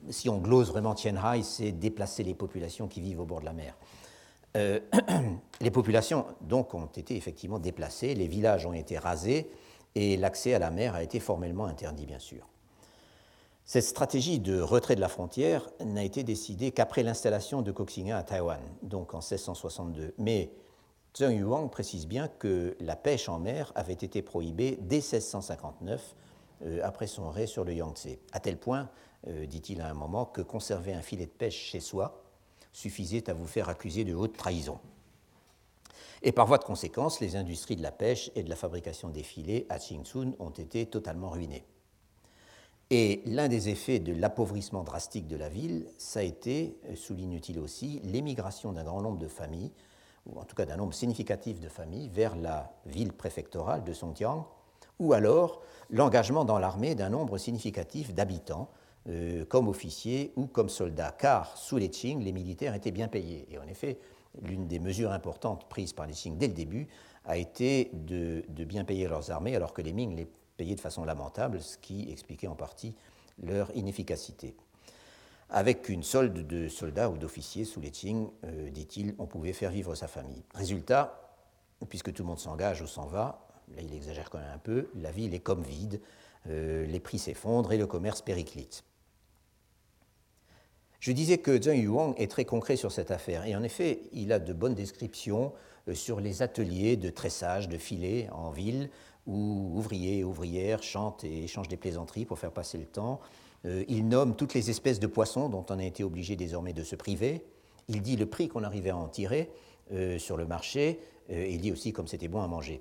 si on glose vraiment Tien Hai, c'est déplacer les populations qui vivent au bord de la mer. Euh, les populations donc ont été effectivement déplacées, les villages ont été rasés et l'accès à la mer a été formellement interdit, bien sûr. Cette stratégie de retrait de la frontière n'a été décidée qu'après l'installation de Koxinga à Taïwan, donc en 1662. Mais Zheng Yuang précise bien que la pêche en mer avait été prohibée dès 1659, euh, après son raid sur le Yangtze, à tel point, euh, dit-il à un moment, que conserver un filet de pêche chez soi suffisait à vous faire accuser de haute trahison. Et par voie de conséquence, les industries de la pêche et de la fabrication des filets à Qingsun ont été totalement ruinées. Et l'un des effets de l'appauvrissement drastique de la ville, ça a été, euh, souligne-t-il aussi, l'émigration d'un grand nombre de familles, ou en tout cas d'un nombre significatif de familles, vers la ville préfectorale de Songjiang, ou alors l'engagement dans l'armée d'un nombre significatif d'habitants, euh, comme officiers ou comme soldats, car sous les Qing, les militaires étaient bien payés. Et en effet, l'une des mesures importantes prises par les Qing dès le début a été de, bien payer leurs armées, alors que les Ming les payaient de façon lamentable, ce qui expliquait en partie leur inefficacité. Avec une solde de soldats ou d'officiers sous les Qing, euh, dit-il, on pouvait faire vivre sa famille. Résultat, puisque tout le monde s'engage ou s'en va, là il exagère quand même un peu, la ville est comme vide, euh, les prix s'effondrent et le commerce périclite. Je disais que Zheng Yuang est très concret sur cette affaire, et en effet, il a de bonnes descriptions euh, sur les ateliers de tressage de filets en ville, où ouvriers et ouvrières chantent et échangent des plaisanteries pour faire passer le temps. Euh, il nomme toutes les espèces de poissons dont on a été obligé désormais de se priver. Il dit le prix qu'on arrivait à en tirer euh, sur le marché, et il dit aussi comme c'était bon à manger.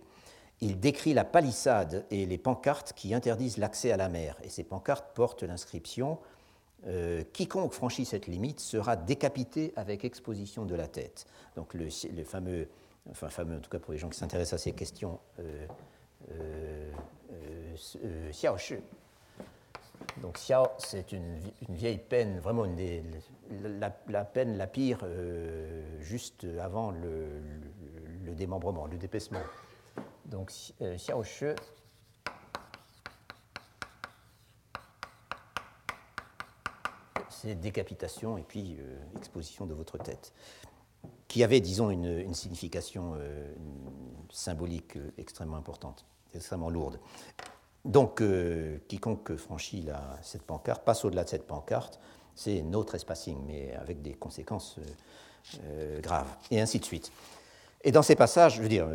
Il décrit la palissade et les pancartes qui interdisent l'accès à la mer, et ces pancartes portent l'inscription euh, quiconque franchit cette limite sera décapité avec exposition de la tête. Donc le, fameux, enfin fameux en tout cas pour les gens qui s'intéressent à ces questions, euh, euh, euh Xiao Shi. Donc Xiao, c'est une, vieille peine, vraiment une des, la, peine la pire juste avant le, démembrement, le dépaissement. Donc Xiao Shi, c'est décapitation et puis euh, exposition de votre tête, qui avait, disons, une, signification euh, symbolique euh, extrêmement importante, extrêmement lourde. Donc, quiconque franchit cette pancarte passe au-delà de cette pancarte, c'est no trespassing, mais avec des conséquences graves, et ainsi de suite. Et dans ces passages, je veux dire,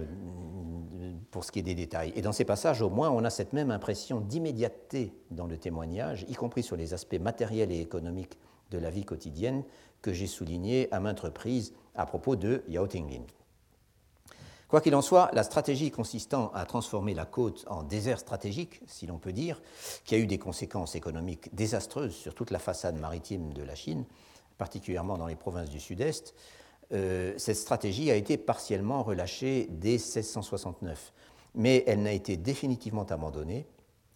pour ce qui est des détails, et dans ces passages, au moins, on a cette même impression d'immédiateté dans le témoignage, y compris sur les aspects matériels et économiques de la vie quotidienne, que j'ai souligné à maintes reprises à propos de Yao Tinglin. Quoi qu'il en soit, la stratégie consistant à transformer la côte en désert stratégique, si l'on peut dire, qui a eu des conséquences économiques désastreuses sur toute la façade maritime de la Chine, particulièrement dans les provinces du Sud-Est, euh, cette stratégie a été partiellement relâchée dès 1669, mais elle n'a été définitivement abandonnée,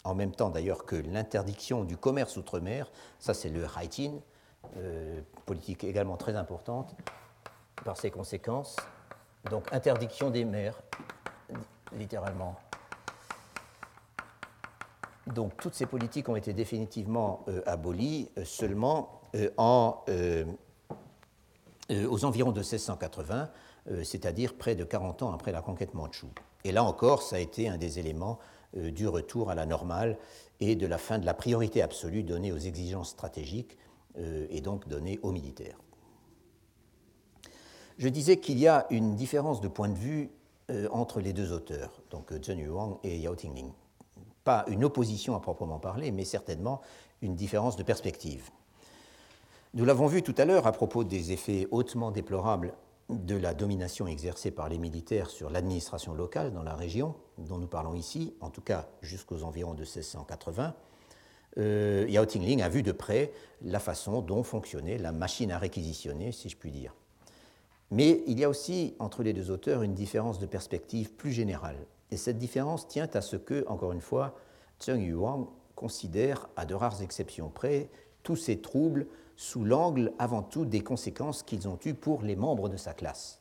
en même temps d'ailleurs que l'interdiction du commerce outre-mer, ça c'est le Haitin, euh, politique également très importante par ses conséquences, donc interdiction des mers, littéralement. Donc toutes ces politiques ont été définitivement euh, abolies seulement en aux environs de 1680, euh, c'est-à-dire près de 40 ans après la conquête mandchoue. Et là encore, ça a été un des éléments euh, du retour à la normale et de la fin de la priorité absolue donnée aux exigences stratégiques et donc donnée aux militaires. Je disais qu'il y a une différence de point de vue entre les deux auteurs, donc Zheng Yuang et Yao Tingling. Pas une opposition à proprement parler, mais certainement une différence de perspective. Nous l'avons vu tout à l'heure à propos des effets hautement déplorables de la domination exercée par les militaires sur l'administration locale dans la région, dont nous parlons ici, en tout cas jusqu'aux environs de 1680. Euh, Yao Tingling a vu de près la façon dont fonctionnait la machine à réquisitionner, si je puis dire. Mais il y a aussi entre les deux auteurs une différence de perspective plus générale. Et cette différence tient à ce que, encore une fois, Zheng Yuang considère, à de rares exceptions près, tous ces troubles sous l'angle avant tout des conséquences qu'ils ont eues pour les membres de sa classe,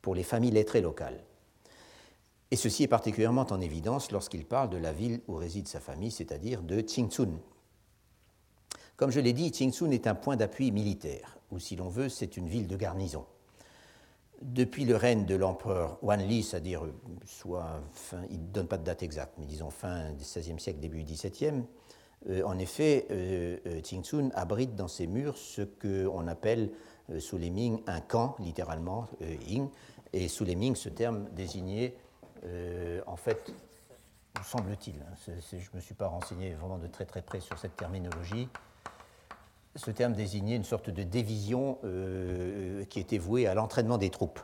pour les familles lettrées locales. Et ceci est particulièrement en évidence lorsqu'il parle de la ville où réside sa famille, c'est-à-dire de Qingchun. Comme je l'ai dit, Qingchun est un point d'appui militaire, ou si l'on veut, c'est une ville de garnison. Depuis le règne de l'empereur Wanli, c'est-à-dire soit fin, il ne donne pas de date exacte, mais disons fin du XVIe siècle, début du XVIIe, euh, en effet, euh, euh abrite dans ses murs ce qu'on appelle euh, sous les Ming un camp, littéralement, Ying, et sous les Ming, ce terme désignait en fait, semble-t-il, hein, je ne me suis pas renseigné vraiment de très très près sur cette terminologie, ce terme désignait une sorte de division qui était vouée à l'entraînement des troupes.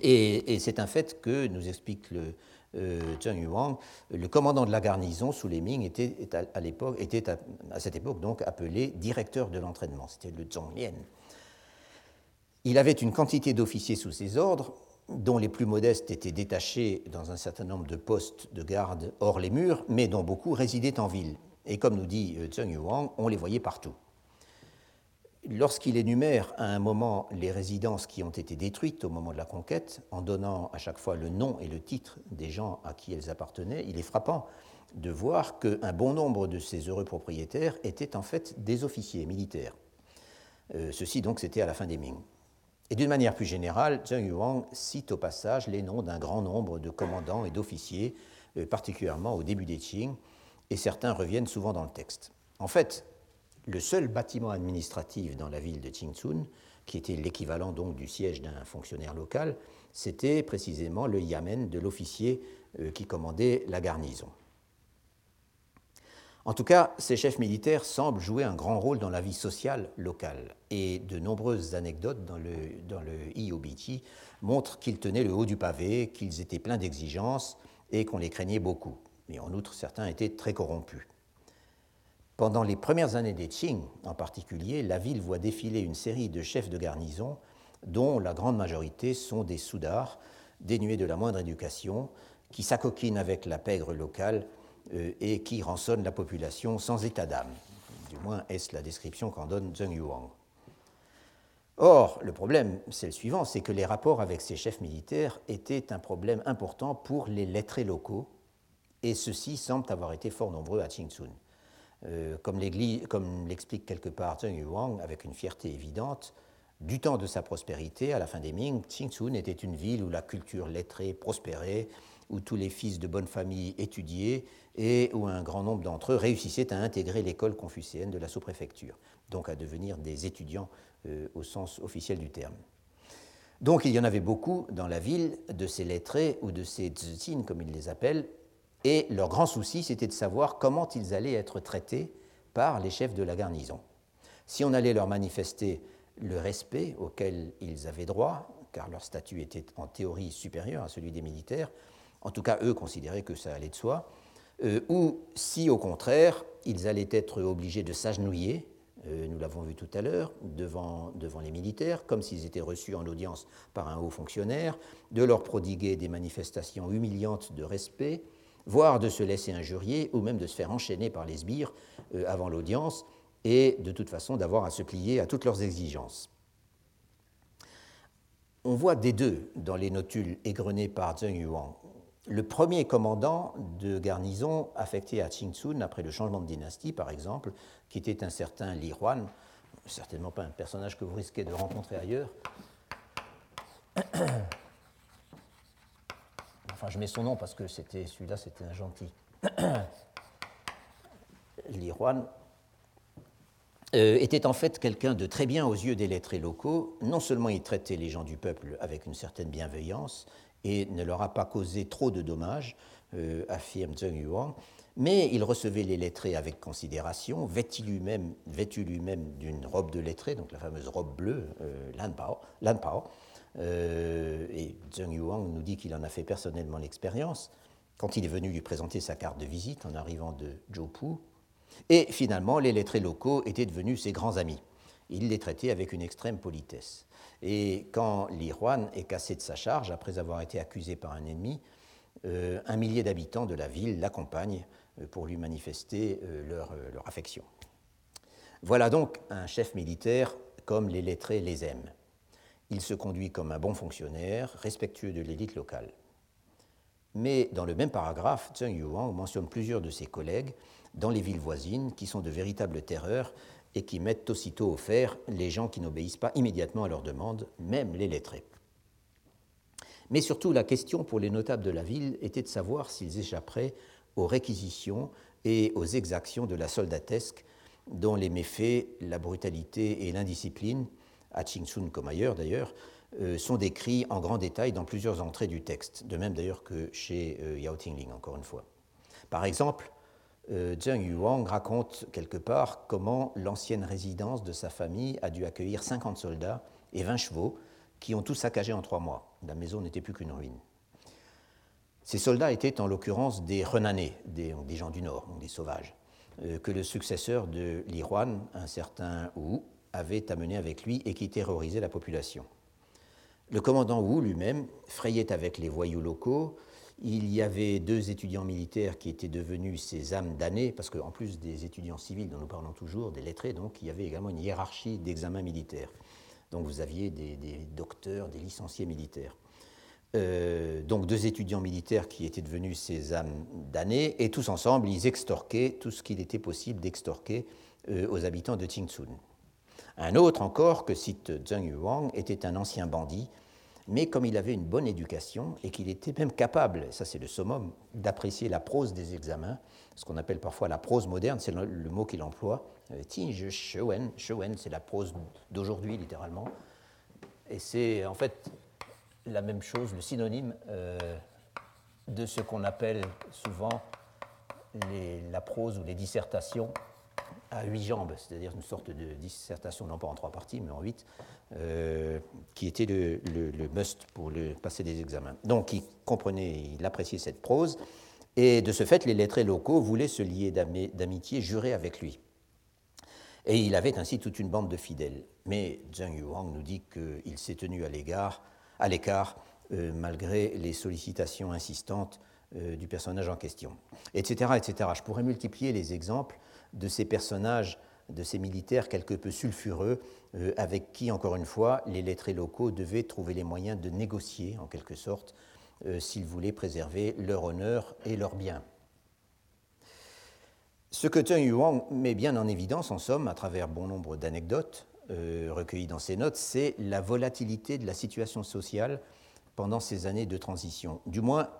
Et, c'est un fait que nous explique le, euh, Yuang, le commandant de la garnison sous les Ming était, à, cette époque donc appelé directeur de l'entraînement, c'était le Zhonglian. Il avait une quantité d'officiers sous ses ordres, dont les plus modestes étaient détachés dans un certain nombre de postes de garde hors les murs, mais dont beaucoup résidaient en ville. Et comme nous dit euh, Zheng Yuang, on les voyait partout. Lorsqu'il énumère à un moment les résidences qui ont été détruites au moment de la conquête, en donnant à chaque fois le nom et le titre des gens à qui elles appartenaient, il est frappant de voir qu'un bon nombre de ces heureux propriétaires étaient en fait des officiers militaires. Euh, ceci donc c'était à la fin des Ming. Et d'une manière plus générale, Zheng Yuang cite au passage les noms d'un grand nombre de commandants et d'officiers, euh, particulièrement au début des Qing, et certains reviennent souvent dans le texte. En fait, le seul bâtiment administratif dans la ville de Qingchun, qui était l'équivalent donc du siège d'un fonctionnaire local, c'était précisément le yamen de l'officier euh, qui commandait la garnison. En tout cas, ces chefs militaires semblent jouer un grand rôle dans la vie sociale locale. Et de nombreuses anecdotes dans le, dans le montrent qu'ils tenaient le haut du pavé, qu'ils étaient pleins d'exigences et qu'on les craignait beaucoup. Mais en outre, certains étaient très corrompus. Pendant les premières années des Qing, en particulier, la ville voit défiler une série de chefs de garnison, dont la grande majorité sont des soudards, dénués de la moindre éducation, qui s'acoquinent avec la pègre locale euh, et qui rançonne la population sans état d'âme. Du moins, est-ce la description qu'en donne Zheng Yuang. Or, le problème, c'est le suivant, c'est que les rapports avec ces chefs militaires étaient un problème important pour les lettrés locaux, et ceux-ci semblent avoir été fort nombreux à Qingchun. Euh, comme l'explique quelque part Zheng Yuang avec une fierté évidente, du temps de sa prospérité, à la fin des Ming, Qingchun était une ville où la culture lettrée prospérait, où tous les fils de bonne famille étudiaient et où un grand nombre d'entre eux réussissaient à intégrer l'école confucéenne de la sous-préfecture, donc à devenir des étudiants euh, au sens officiel du terme. Donc il y en avait beaucoup dans la ville de ces lettrés ou de ces tzin, comme ils les appellent, et leur grand souci, c'était de savoir comment ils allaient être traités par les chefs de la garnison. Si on allait leur manifester le respect auquel ils avaient droit, car leur statut était en théorie supérieur à celui des militaires, en tout cas eux considéraient que ça allait de soi, euh, ou si au contraire ils allaient être obligés de s'agenouiller, euh, nous l'avons vu tout à l'heure, devant, devant les militaires, comme s'ils étaient reçus en audience par un haut fonctionnaire, de leur prodiguer des manifestations humiliantes de respect, voire de se laisser injurier, ou même de se faire enchaîner par les sbires euh, avant l'audience, et de toute façon d'avoir à se plier à toutes leurs exigences. On voit des deux dans les notules égrenés par Zheng Yuan le premier commandant de garnison affecté à Qingchun après le changement de dynastie, par exemple, qui était un certain Li Huan, certainement pas un personnage que vous risquez de rencontrer ailleurs. Enfin, je mets son nom parce que c'était celui-là, c'était un gentil. Li Huan euh, était en fait quelqu'un de très bien aux yeux des lettrés locaux. Non seulement il traitait les gens du peuple avec une certaine bienveillance, et ne leur a pas causé trop de dommages, euh, affirme Zheng Yuan, mais il recevait les lettrés avec considération, vêtu lui-même lui d'une robe de lettré, donc la fameuse robe bleue. Euh, et Zheng Yuan nous dit qu'il en a fait personnellement l'expérience quand il est venu lui présenter sa carte de visite en arrivant de Zhoupu. Et finalement, les lettrés locaux étaient devenus ses grands amis. Il les traitait avec une extrême politesse. Et quand Li Huan est cassé de sa charge, après avoir été accusé par un ennemi, euh, un millier d'habitants de la ville l'accompagnent euh, pour lui manifester euh, leur, affection. Voilà donc un chef militaire comme les lettrés les aiment. Il se conduit comme un bon fonctionnaire, respectueux de l'élite locale. Mais dans le même paragraphe, Zheng Yuan mentionne plusieurs de ses collègues dans les villes voisines qui sont de véritables terreurs et qui mettent aussitôt au fer les gens qui n'obéissent pas immédiatement à leurs demandes, même les lettrés. Mais surtout, la question pour les notables de la ville était de savoir s'ils échapperaient aux réquisitions et aux exactions de la soldatesque, dont les méfaits, la brutalité et l'indiscipline, à Qingsun comme ailleurs d'ailleurs, euh, sont décrits en grand détail dans plusieurs entrées du texte, de même d'ailleurs que chez euh, Yao Tingling, encore une fois. Par exemple, euh, Zheng Yuang raconte quelque part comment l'ancienne résidence de sa famille a dû accueillir 50 soldats et 20 chevaux qui ont tous saccagé en trois mois. La maison n'était plus qu'une ruine. Ces soldats étaient en l'occurrence des renanés, des, gens du Nord, des sauvages, que le successeur de Li Huan, un certain Wu, avait amené avec lui et qui terrorisait la population. Le commandant Wu lui-même frayait avec les voyous locaux. Il y avait deux étudiants militaires qui étaient devenus ses âmes damnées, parce qu'en plus des étudiants civils dont nous parlons toujours, des lettrés, donc il y avait également une hiérarchie d'examens militaires. Donc vous aviez des, docteurs, des licenciés militaires. Euh, donc deux étudiants militaires qui étaient devenus ses âmes damnées, et tous ensemble, ils extorquaient tout ce qu'il était possible d'extorquer euh, aux habitants de Qingsun. Un autre encore, que cite Zheng Yuang, était un ancien bandit, mais comme il avait une bonne éducation et qu'il était même capable, ça c'est le summum, d'apprécier la prose des examens, ce qu'on appelle parfois la prose moderne, c'est le, mot qu'il emploie. Euh, Tinge Shewen, Shewen c'est la prose d'aujourd'hui littéralement, et c'est en fait la même chose, le synonyme euh, de ce qu'on appelle souvent la prose ou les dissertations à huit jambes, c'est-à-dire une sorte de dissertation, non pas en trois parties, mais en huit, euh, qui était le, must pour passer des examens. Donc il comprenait, il appréciait cette prose, et de ce fait, les lettrés locaux voulaient se lier d'amitié jurée avec lui. Et il avait ainsi toute une bande de fidèles. Mais Zheng Yuang nous dit qu'il s'est tenu à l'écart euh, malgré les sollicitations insistantes euh, du personnage en question, etc., etc. Je pourrais multiplier les exemples de ces personnages, de ces militaires quelque peu sulfureux, euh, avec qui, encore une fois, les lettrés locaux devaient trouver les moyens de négocier, en quelque sorte, euh, s'ils voulaient préserver leur honneur et leurs biens. Ce que Zheng Yuan met bien en évidence, en somme, à travers bon nombre d'anecdotes euh, recueillies dans ses notes, c'est la volatilité de la situation sociale pendant ces années de transition, du moins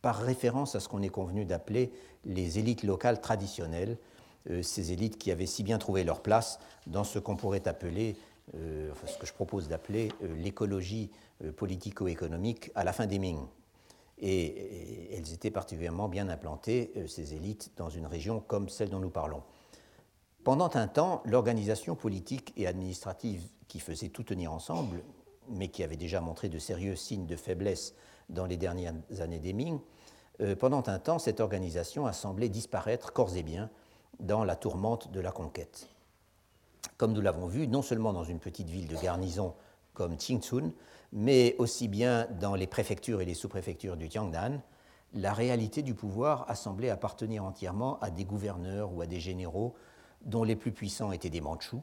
par référence à ce qu'on est convenu d'appeler les élites locales traditionnelles, ces élites qui avaient si bien trouvé leur place dans ce qu'on pourrait appeler, euh, ce que je propose d'appeler euh, l'écologie politico-économique à la fin des Ming. Et, elles étaient particulièrement bien implantées, ces élites, dans une région comme celle dont nous parlons. Pendant un temps, l'organisation politique et administrative qui faisait tout tenir ensemble, mais qui avait déjà montré de sérieux signes de faiblesse dans les dernières années des Ming, pendant un temps, cette organisation a semblé disparaître corps et biens dans la tourmente de la conquête. Comme nous l'avons vu, non seulement dans une petite ville de garnison comme Qingchun, mais aussi bien dans les préfectures et les sous-préfectures du Jiangnan, la réalité du pouvoir a semblé appartenir entièrement à des gouverneurs ou à des généraux dont les plus puissants étaient des Mandchous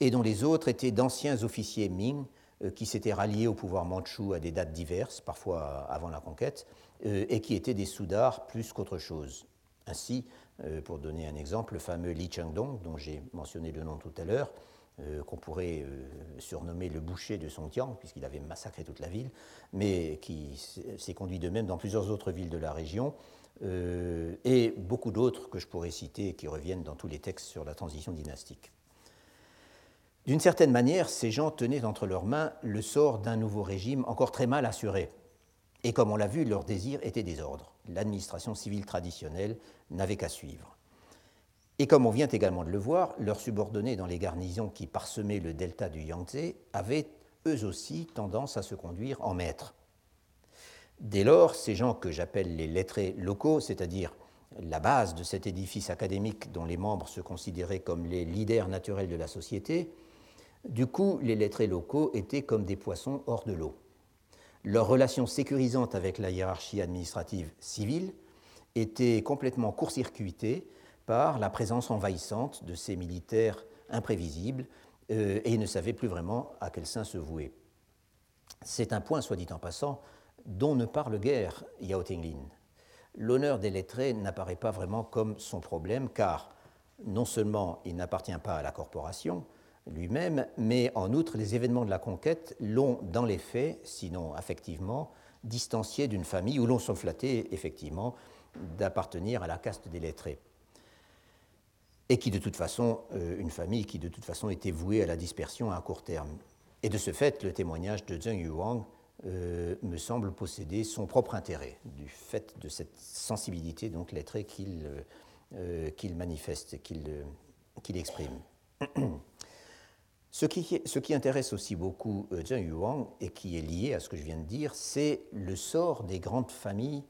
et dont les autres étaient d'anciens officiers Ming euh, qui s'étaient ralliés au pouvoir mandchou à des dates diverses, parfois avant la conquête, euh, et qui étaient des soudars plus qu'autre chose. Ainsi, euh, pour donner un exemple, le fameux Li Chengdong, dont j'ai mentionné le nom tout à l'heure, euh, qu'on pourrait euh, surnommer le boucher de Songjiang, puisqu'il avait massacré toute la ville, mais qui s'est conduit de même dans plusieurs autres villes de la région, et beaucoup d'autres que je pourrais citer et qui reviennent dans tous les textes sur la transition dynastique. D'une certaine manière, ces gens tenaient entre leurs mains le sort d'un nouveau régime encore très mal assuré. Et comme on l'a vu, leur désir était désordre. L'administration civile traditionnelle n'avaient qu'à suivre. Et comme on vient également de le voir, leurs subordonnés dans les garnisons qui parsemaient le delta du Yangtze avaient eux aussi tendance à se conduire en maîtres. Dès lors, ces gens que j'appelle les lettrés locaux, c'est-à-dire la base de cet édifice académique dont les membres se considéraient comme les leaders naturels de la société, du coup, les lettrés locaux étaient comme des poissons hors de l'eau. Leur relation sécurisante avec la hiérarchie administrative civile était complètement court-circuité par la présence envahissante de ces militaires imprévisibles euh, et ne savait plus vraiment à quel sein se vouer. C'est un point, soit dit en passant, dont ne parle guère Yao Tinglin. L'honneur des lettrés n'apparaît pas vraiment comme son problème, car non seulement il n'appartient pas à la corporation lui-même, mais en outre les événements de la conquête l'ont, dans les faits, sinon affectivement, distancié d'une famille où l'on se flattait effectivement d'appartenir à la caste des lettrés et qui de toute façon, euh, une famille qui de toute façon était vouée à la dispersion à court terme. Et de ce fait, le témoignage de Zheng Yuang euh, me semble posséder son propre intérêt, du fait de cette sensibilité donc lettrée qu'il euh, manifeste, qu'il exprime. ce, qui, intéresse aussi beaucoup Zheng Yuang et qui est lié à ce que je viens de dire, c'est le sort des grandes familles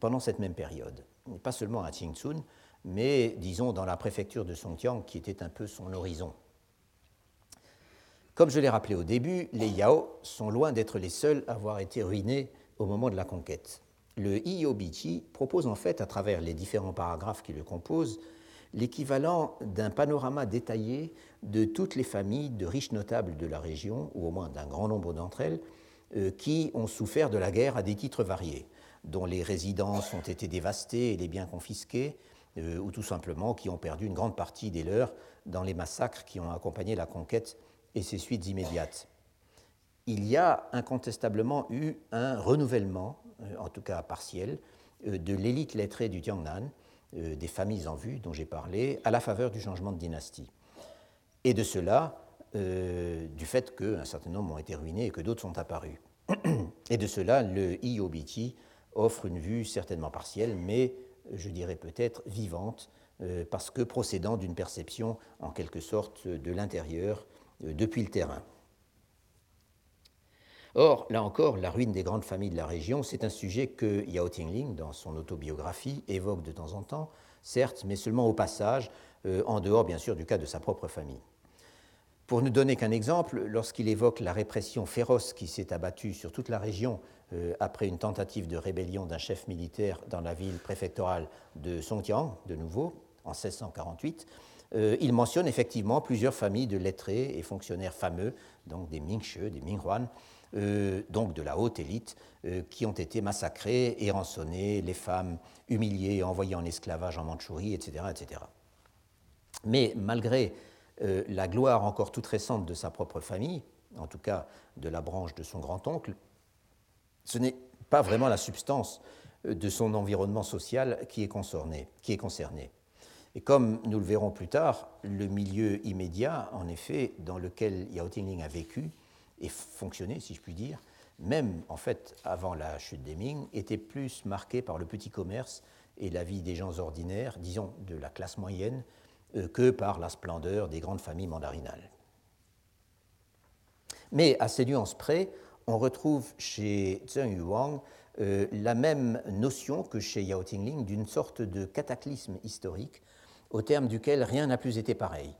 pendant cette même période. Pas seulement à Qingzhun, mais disons dans la préfecture de Songjiang, qui était un peu son horizon. Comme je l'ai rappelé au début, les Yao sont loin d'être les seuls à avoir été ruinés au moment de la conquête. Le Iyobichi propose en fait, à travers les différents paragraphes qui le composent, l'équivalent d'un panorama détaillé de toutes les familles de riches notables de la région, ou au moins d'un grand nombre d'entre elles, euh, qui ont souffert de la guerre à des titres variés, dont les résidences ont été dévastées et les biens confisqués, euh, ou tout simplement qui ont perdu une grande partie des leurs dans les massacres qui ont accompagné la conquête et ses suites immédiates. Il y a incontestablement eu un renouvellement, euh, en tout cas partiel, de l'élite lettrée du Jiangnan, des familles en vue dont j'ai parlé, à la faveur du changement de dynastie. Et de cela, du fait qu'un certain nombre ont été ruinés et que d'autres sont apparus. Et de cela, le IOBT offre une vue certainement partielle, mais je dirais peut-être vivante, euh, parce que procédant d'une perception en quelque sorte de l'intérieur euh, depuis le terrain. Or, là encore, la ruine des grandes familles de la région, c'est un sujet que Yao Tingling, dans son autobiographie, évoque de temps en temps, certes, mais seulement au passage, euh, en dehors bien sûr du cas de sa propre famille. Pour ne donner qu'un exemple, lorsqu'il évoque la répression féroce qui s'est abattue sur toute la région euh, après une tentative de rébellion d'un chef militaire dans la ville préfectorale de Songjiang, de nouveau, en 1648, euh, il mentionne effectivement plusieurs familles de lettrés et fonctionnaires fameux, donc des Mingche, des Minghuan, donc de la haute élite, qui ont été massacrés et rançonnés, les femmes humiliées envoyées en esclavage en Mandchourie, etc. etc. Mais malgré la gloire encore toute récente de sa propre famille, en tout cas de la branche de son grand-oncle, ce n'est pas vraiment la substance euh, de son environnement social qui est concerné. Qui est concerné. Et comme nous le verrons plus tard, le milieu immédiat, en effet, dans lequel Yao Tingling a vécu et fonctionné, si je puis dire, même en fait avant la chute des Ming, était plus marqué par le petit commerce et la vie des gens ordinaires, disons de la classe moyenne, euh, que par la splendeur des grandes familles mandarinales. Mais à ces nuances près, on retrouve chez Zheng Yuang euh, la même notion que chez Yao Tingling d'une sorte de cataclysme historique au terme duquel rien n'a plus été pareil,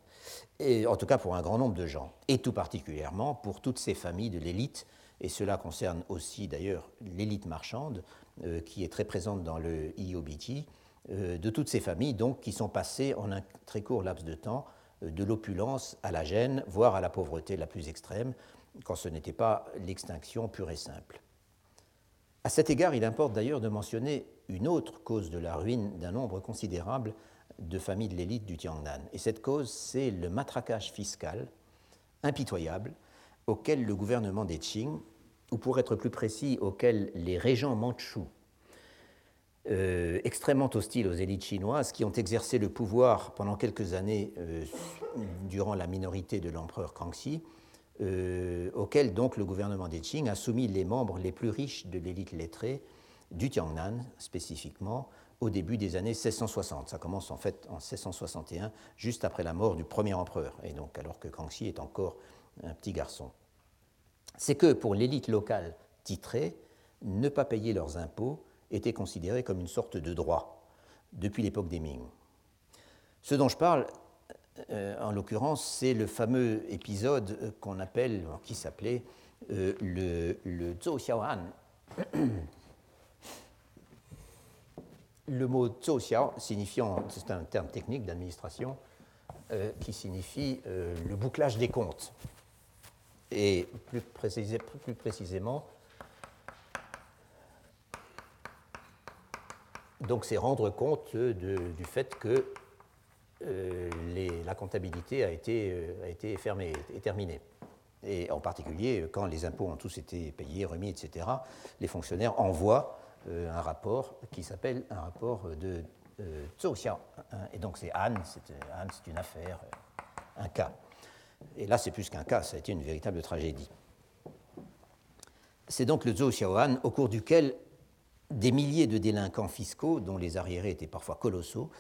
en tout cas pour un grand nombre de gens, et tout particulièrement pour toutes ces familles de l'élite, et cela concerne aussi d'ailleurs l'élite marchande euh, qui est très présente dans le IOBT, euh, de toutes ces familles donc qui sont passées en un très court laps de temps de l'opulence à la gêne, voire à la pauvreté la plus extrême, quand ce n'était pas l'extinction pure et simple. À cet égard, il importe d'ailleurs de mentionner une autre cause de la ruine d'un nombre considérable de familles de l'élite du Tiangnan. Et cette cause, c'est le matraquage fiscal impitoyable auquel le gouvernement des Qing, ou pour être plus précis, auquel les régents mandchous, euh, extrêmement hostiles aux élites chinoises, qui ont exercé le pouvoir pendant quelques années euh, durant la minorité de l'empereur Kangxi, euh, auquel donc le gouvernement des Qing a soumis les membres les plus riches de l'élite lettrée du Tiangnan spécifiquement au début des années 1660. Ça commence en fait en 1661, juste après la mort du premier empereur, et donc alors que Kangxi est encore un petit garçon. C'est que pour l'élite locale titrée, ne pas payer leurs impôts était considéré comme une sorte de droit depuis l'époque des Ming. Ce dont je parle, euh, en l'occurrence, c'est le fameux épisode euh, qu'on appelle, qui s'appelait euh, le, le Zhou Xiaohan. Le mot Xiao signifiant, c'est un terme technique d'administration, euh, qui signifie euh, le bouclage des comptes. Et plus, précisément, donc c'est rendre compte du fait que euh, la comptabilité a été, a été fermée et terminée. Et en particulier, quand les impôts ont tous été payés, remis, etc., les fonctionnaires envoient un rapport qui s'appelle un rapport de euh, et donc c'est Anne, c'est une affaire, un cas. Et là, c'est plus qu'un cas, ça a été une véritable tragédie. C'est donc le Zhou Xiaoan au cours duquel des milliers de délinquants fiscaux, dont les arriérés étaient parfois colossaux,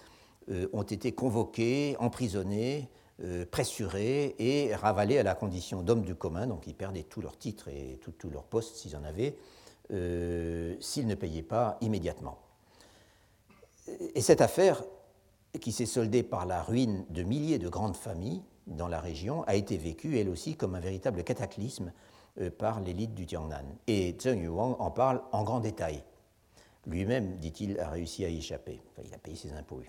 euh, ont été convoqués, emprisonnés, euh, pressurés et ravalés à la condition d'hommes du commun, donc ils perdaient tous leurs titres et tous leurs postes s'ils en avaient, euh, s'ils ne payaient pas immédiatement. Et cette affaire, qui s'est soldée par la ruine de milliers de grandes familles dans la région, a été vécue elle aussi comme un véritable cataclysme euh, par l'élite du Jiangnan. Et Zheng Yuang en parle en grand détail. Lui-même, dit-il, a réussi à y échapper. Enfin, il a payé ses impôts.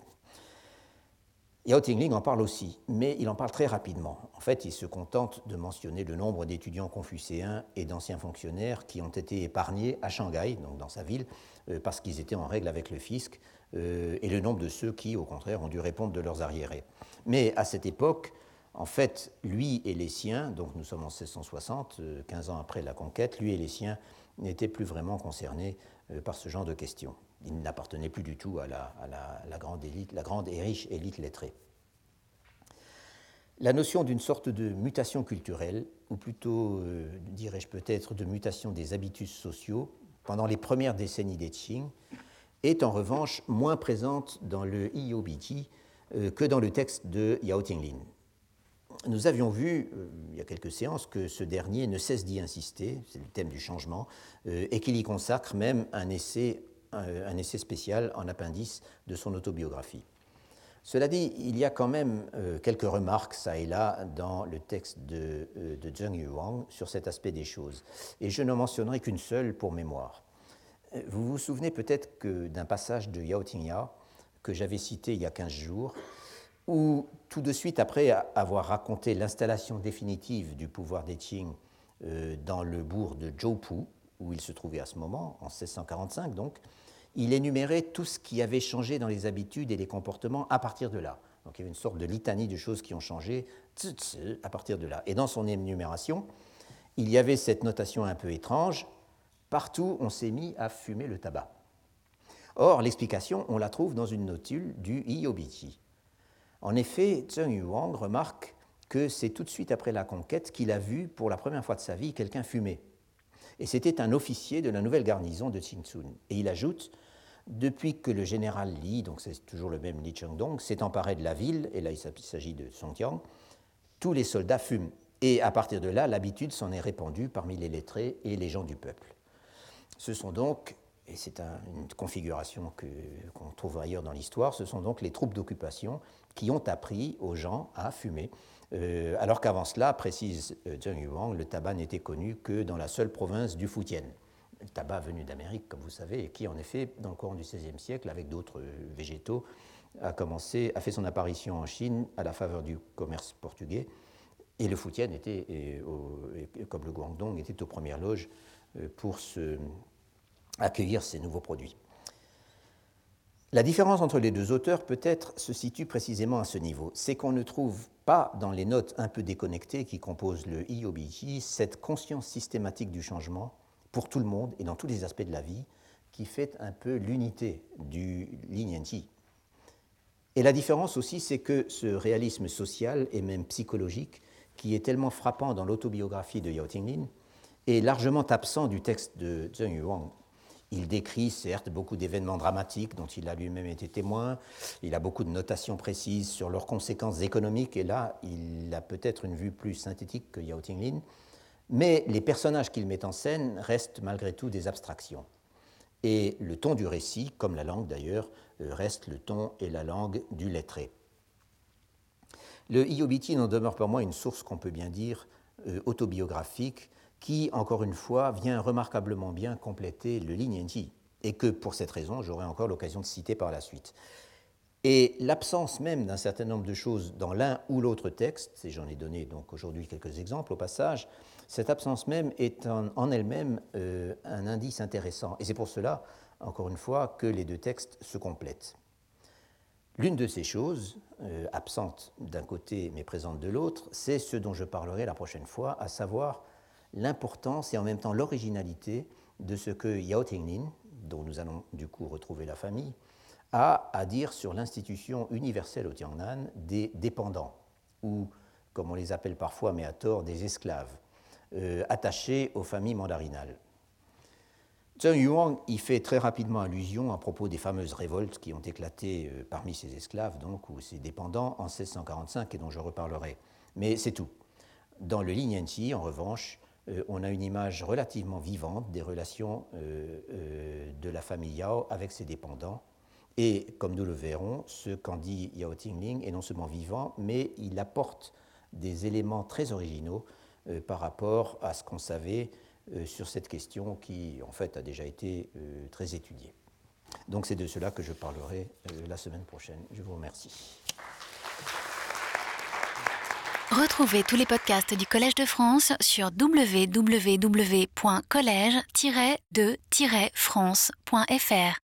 Yao Tingling en parle aussi, mais il en parle très rapidement. En fait, il se contente de mentionner le nombre d'étudiants confucéens et d'anciens fonctionnaires qui ont été épargnés à Shanghai, donc dans sa ville, euh, parce qu'ils étaient en règle avec le fisc, euh, et le nombre de ceux qui, au contraire, ont dû répondre de leurs arriérés. Mais à cette époque, en fait, lui et les siens, donc nous sommes en 1660, 15 euh, ans après la conquête, lui et les siens n'étaient plus vraiment concernés par ce genre de questions. Ils n'appartenaient plus du tout à la, grande élite, la grande et riche élite lettrée. La notion d'une sorte de mutation culturelle, ou plutôt, dirais-je peut-être, de mutation des habitus sociaux, pendant les premières décennies des Qing, est en revanche moins présente dans le IOBT euh, que dans le texte de Yao Tinglin. Nous avions vu, euh, il y a quelques séances, que ce dernier ne cesse d'y insister, c'est le thème du changement, euh, et qu'il y consacre même un essai, un, essai spécial en appendice de son autobiographie. Cela dit, il y a quand même quelques remarques, ça et là, dans le texte de, de Zheng Yuang sur cet aspect des choses. Et je n'en mentionnerai qu'une seule pour mémoire. Vous vous souvenez peut-être d'un passage de Yao Tingya que j'avais cité il y a 15 jours, où tout de suite après avoir raconté l'installation définitive du pouvoir des Qing euh, dans le bourg de Zhoupu, où il se trouvait à ce moment, en 1645 donc, il énumérait tout ce qui avait changé dans les habitudes et les comportements à partir de là. Donc il y avait une sorte de litanie de choses qui ont changé à partir de là. Et dans son énumération, il y avait cette notation un peu étrange, Partout, on s'est mis à fumer le tabac. Or, l'explication, on la trouve dans une notule du Iobichi. En effet, Zheng Yuang remarque que c'est tout de suite après la conquête qu'il a vu pour la première fois de sa vie quelqu'un fumer. Et c'était un officier de la nouvelle garnison de Qingsun. Et il ajoute Depuis que le général Li, donc c'est toujours le même Li Chengdong, s'est emparé de la ville, et là il s'agit de Songjiang, tous les soldats fument. Et à partir de là, l'habitude s'en est répandue parmi les lettrés et les gens du peuple. Ce sont donc, et c'est une configuration qu'on trouve ailleurs dans l'histoire, ce sont donc les troupes d'occupation qui ont appris aux gens à fumer. Euh, alors qu'avant cela, précise euh, Zheng Yuang, le tabac n'était connu que dans la seule province du Fujian. Le tabac venu d'Amérique, comme vous savez, et qui, en effet, dans le courant du XVIe siècle, avec d'autres euh, végétaux, a, commencé, a fait son apparition en Chine à la faveur du commerce portugais. Et le Fujian était, comme le Guangdong, était aux premières loges euh, pour accueillir ces nouveaux produits. La différence entre les deux auteurs peut-être se situe précisément à ce niveau. C'est qu'on ne trouve pas dans les notes un peu déconnectées qui composent le IOBJ cette conscience systématique du changement pour tout le monde et dans tous les aspects de la vie qui fait un peu l'unité du Lin Et la différence aussi, c'est que ce réalisme social et même psychologique qui est tellement frappant dans l'autobiographie de Yao Tinglin est largement absent du texte de Zheng Yuang. Il décrit certes beaucoup d'événements dramatiques dont il a lui-même été témoin, il a beaucoup de notations précises sur leurs conséquences économiques, et là, il a peut-être une vue plus synthétique que Yao Tinglin, mais les personnages qu'il met en scène restent malgré tout des abstractions. Et le ton du récit, comme la langue d'ailleurs, euh, reste le ton et la langue du lettré. Le Iobiti n'en demeure pour moi une source qu'on peut bien dire euh, autobiographique qui, encore une fois, vient remarquablement bien compléter le Lin et que pour cette raison, j'aurai encore l'occasion de citer par la suite. Et l'absence même d'un certain nombre de choses dans l'un ou l'autre texte, et j'en ai donné donc aujourd'hui quelques exemples au passage, cette absence même est en, elle-même euh, un indice intéressant. Et c'est pour cela, encore une fois, que les deux textes se complètent. L'une de ces choses, euh, absente d'un côté mais présente de l'autre, c'est ce dont je parlerai la prochaine fois, à savoir l'importance et en même temps l'originalité de ce que Yao Tingnin, dont nous allons du coup retrouver la famille, a à dire sur l'institution universelle au Tiangnan des dépendants, ou, comme on les appelle parfois, mais à tort, des esclaves, euh, attachés aux familles mandarinales. Zheng Yuang y fait très rapidement allusion à propos des fameuses révoltes qui ont éclaté euh, parmi ses esclaves, donc, ou ses dépendants, en 1645, et dont je reparlerai. Mais c'est tout. Dans le Lin en revanche, euh, on a une image relativement vivante des relations euh, de la famille Yao avec ses dépendants. Et comme nous le verrons, ce qu'en dit Yao Tingling est non seulement vivant, mais il apporte des éléments très originaux par rapport à ce qu'on savait euh, sur cette question qui, en fait, a déjà été euh, très étudiée. Donc c'est de cela que je parlerai euh, la semaine prochaine. Je vous remercie. Retrouvez tous les podcasts du Collège de France sur www.collège-de-france.fr.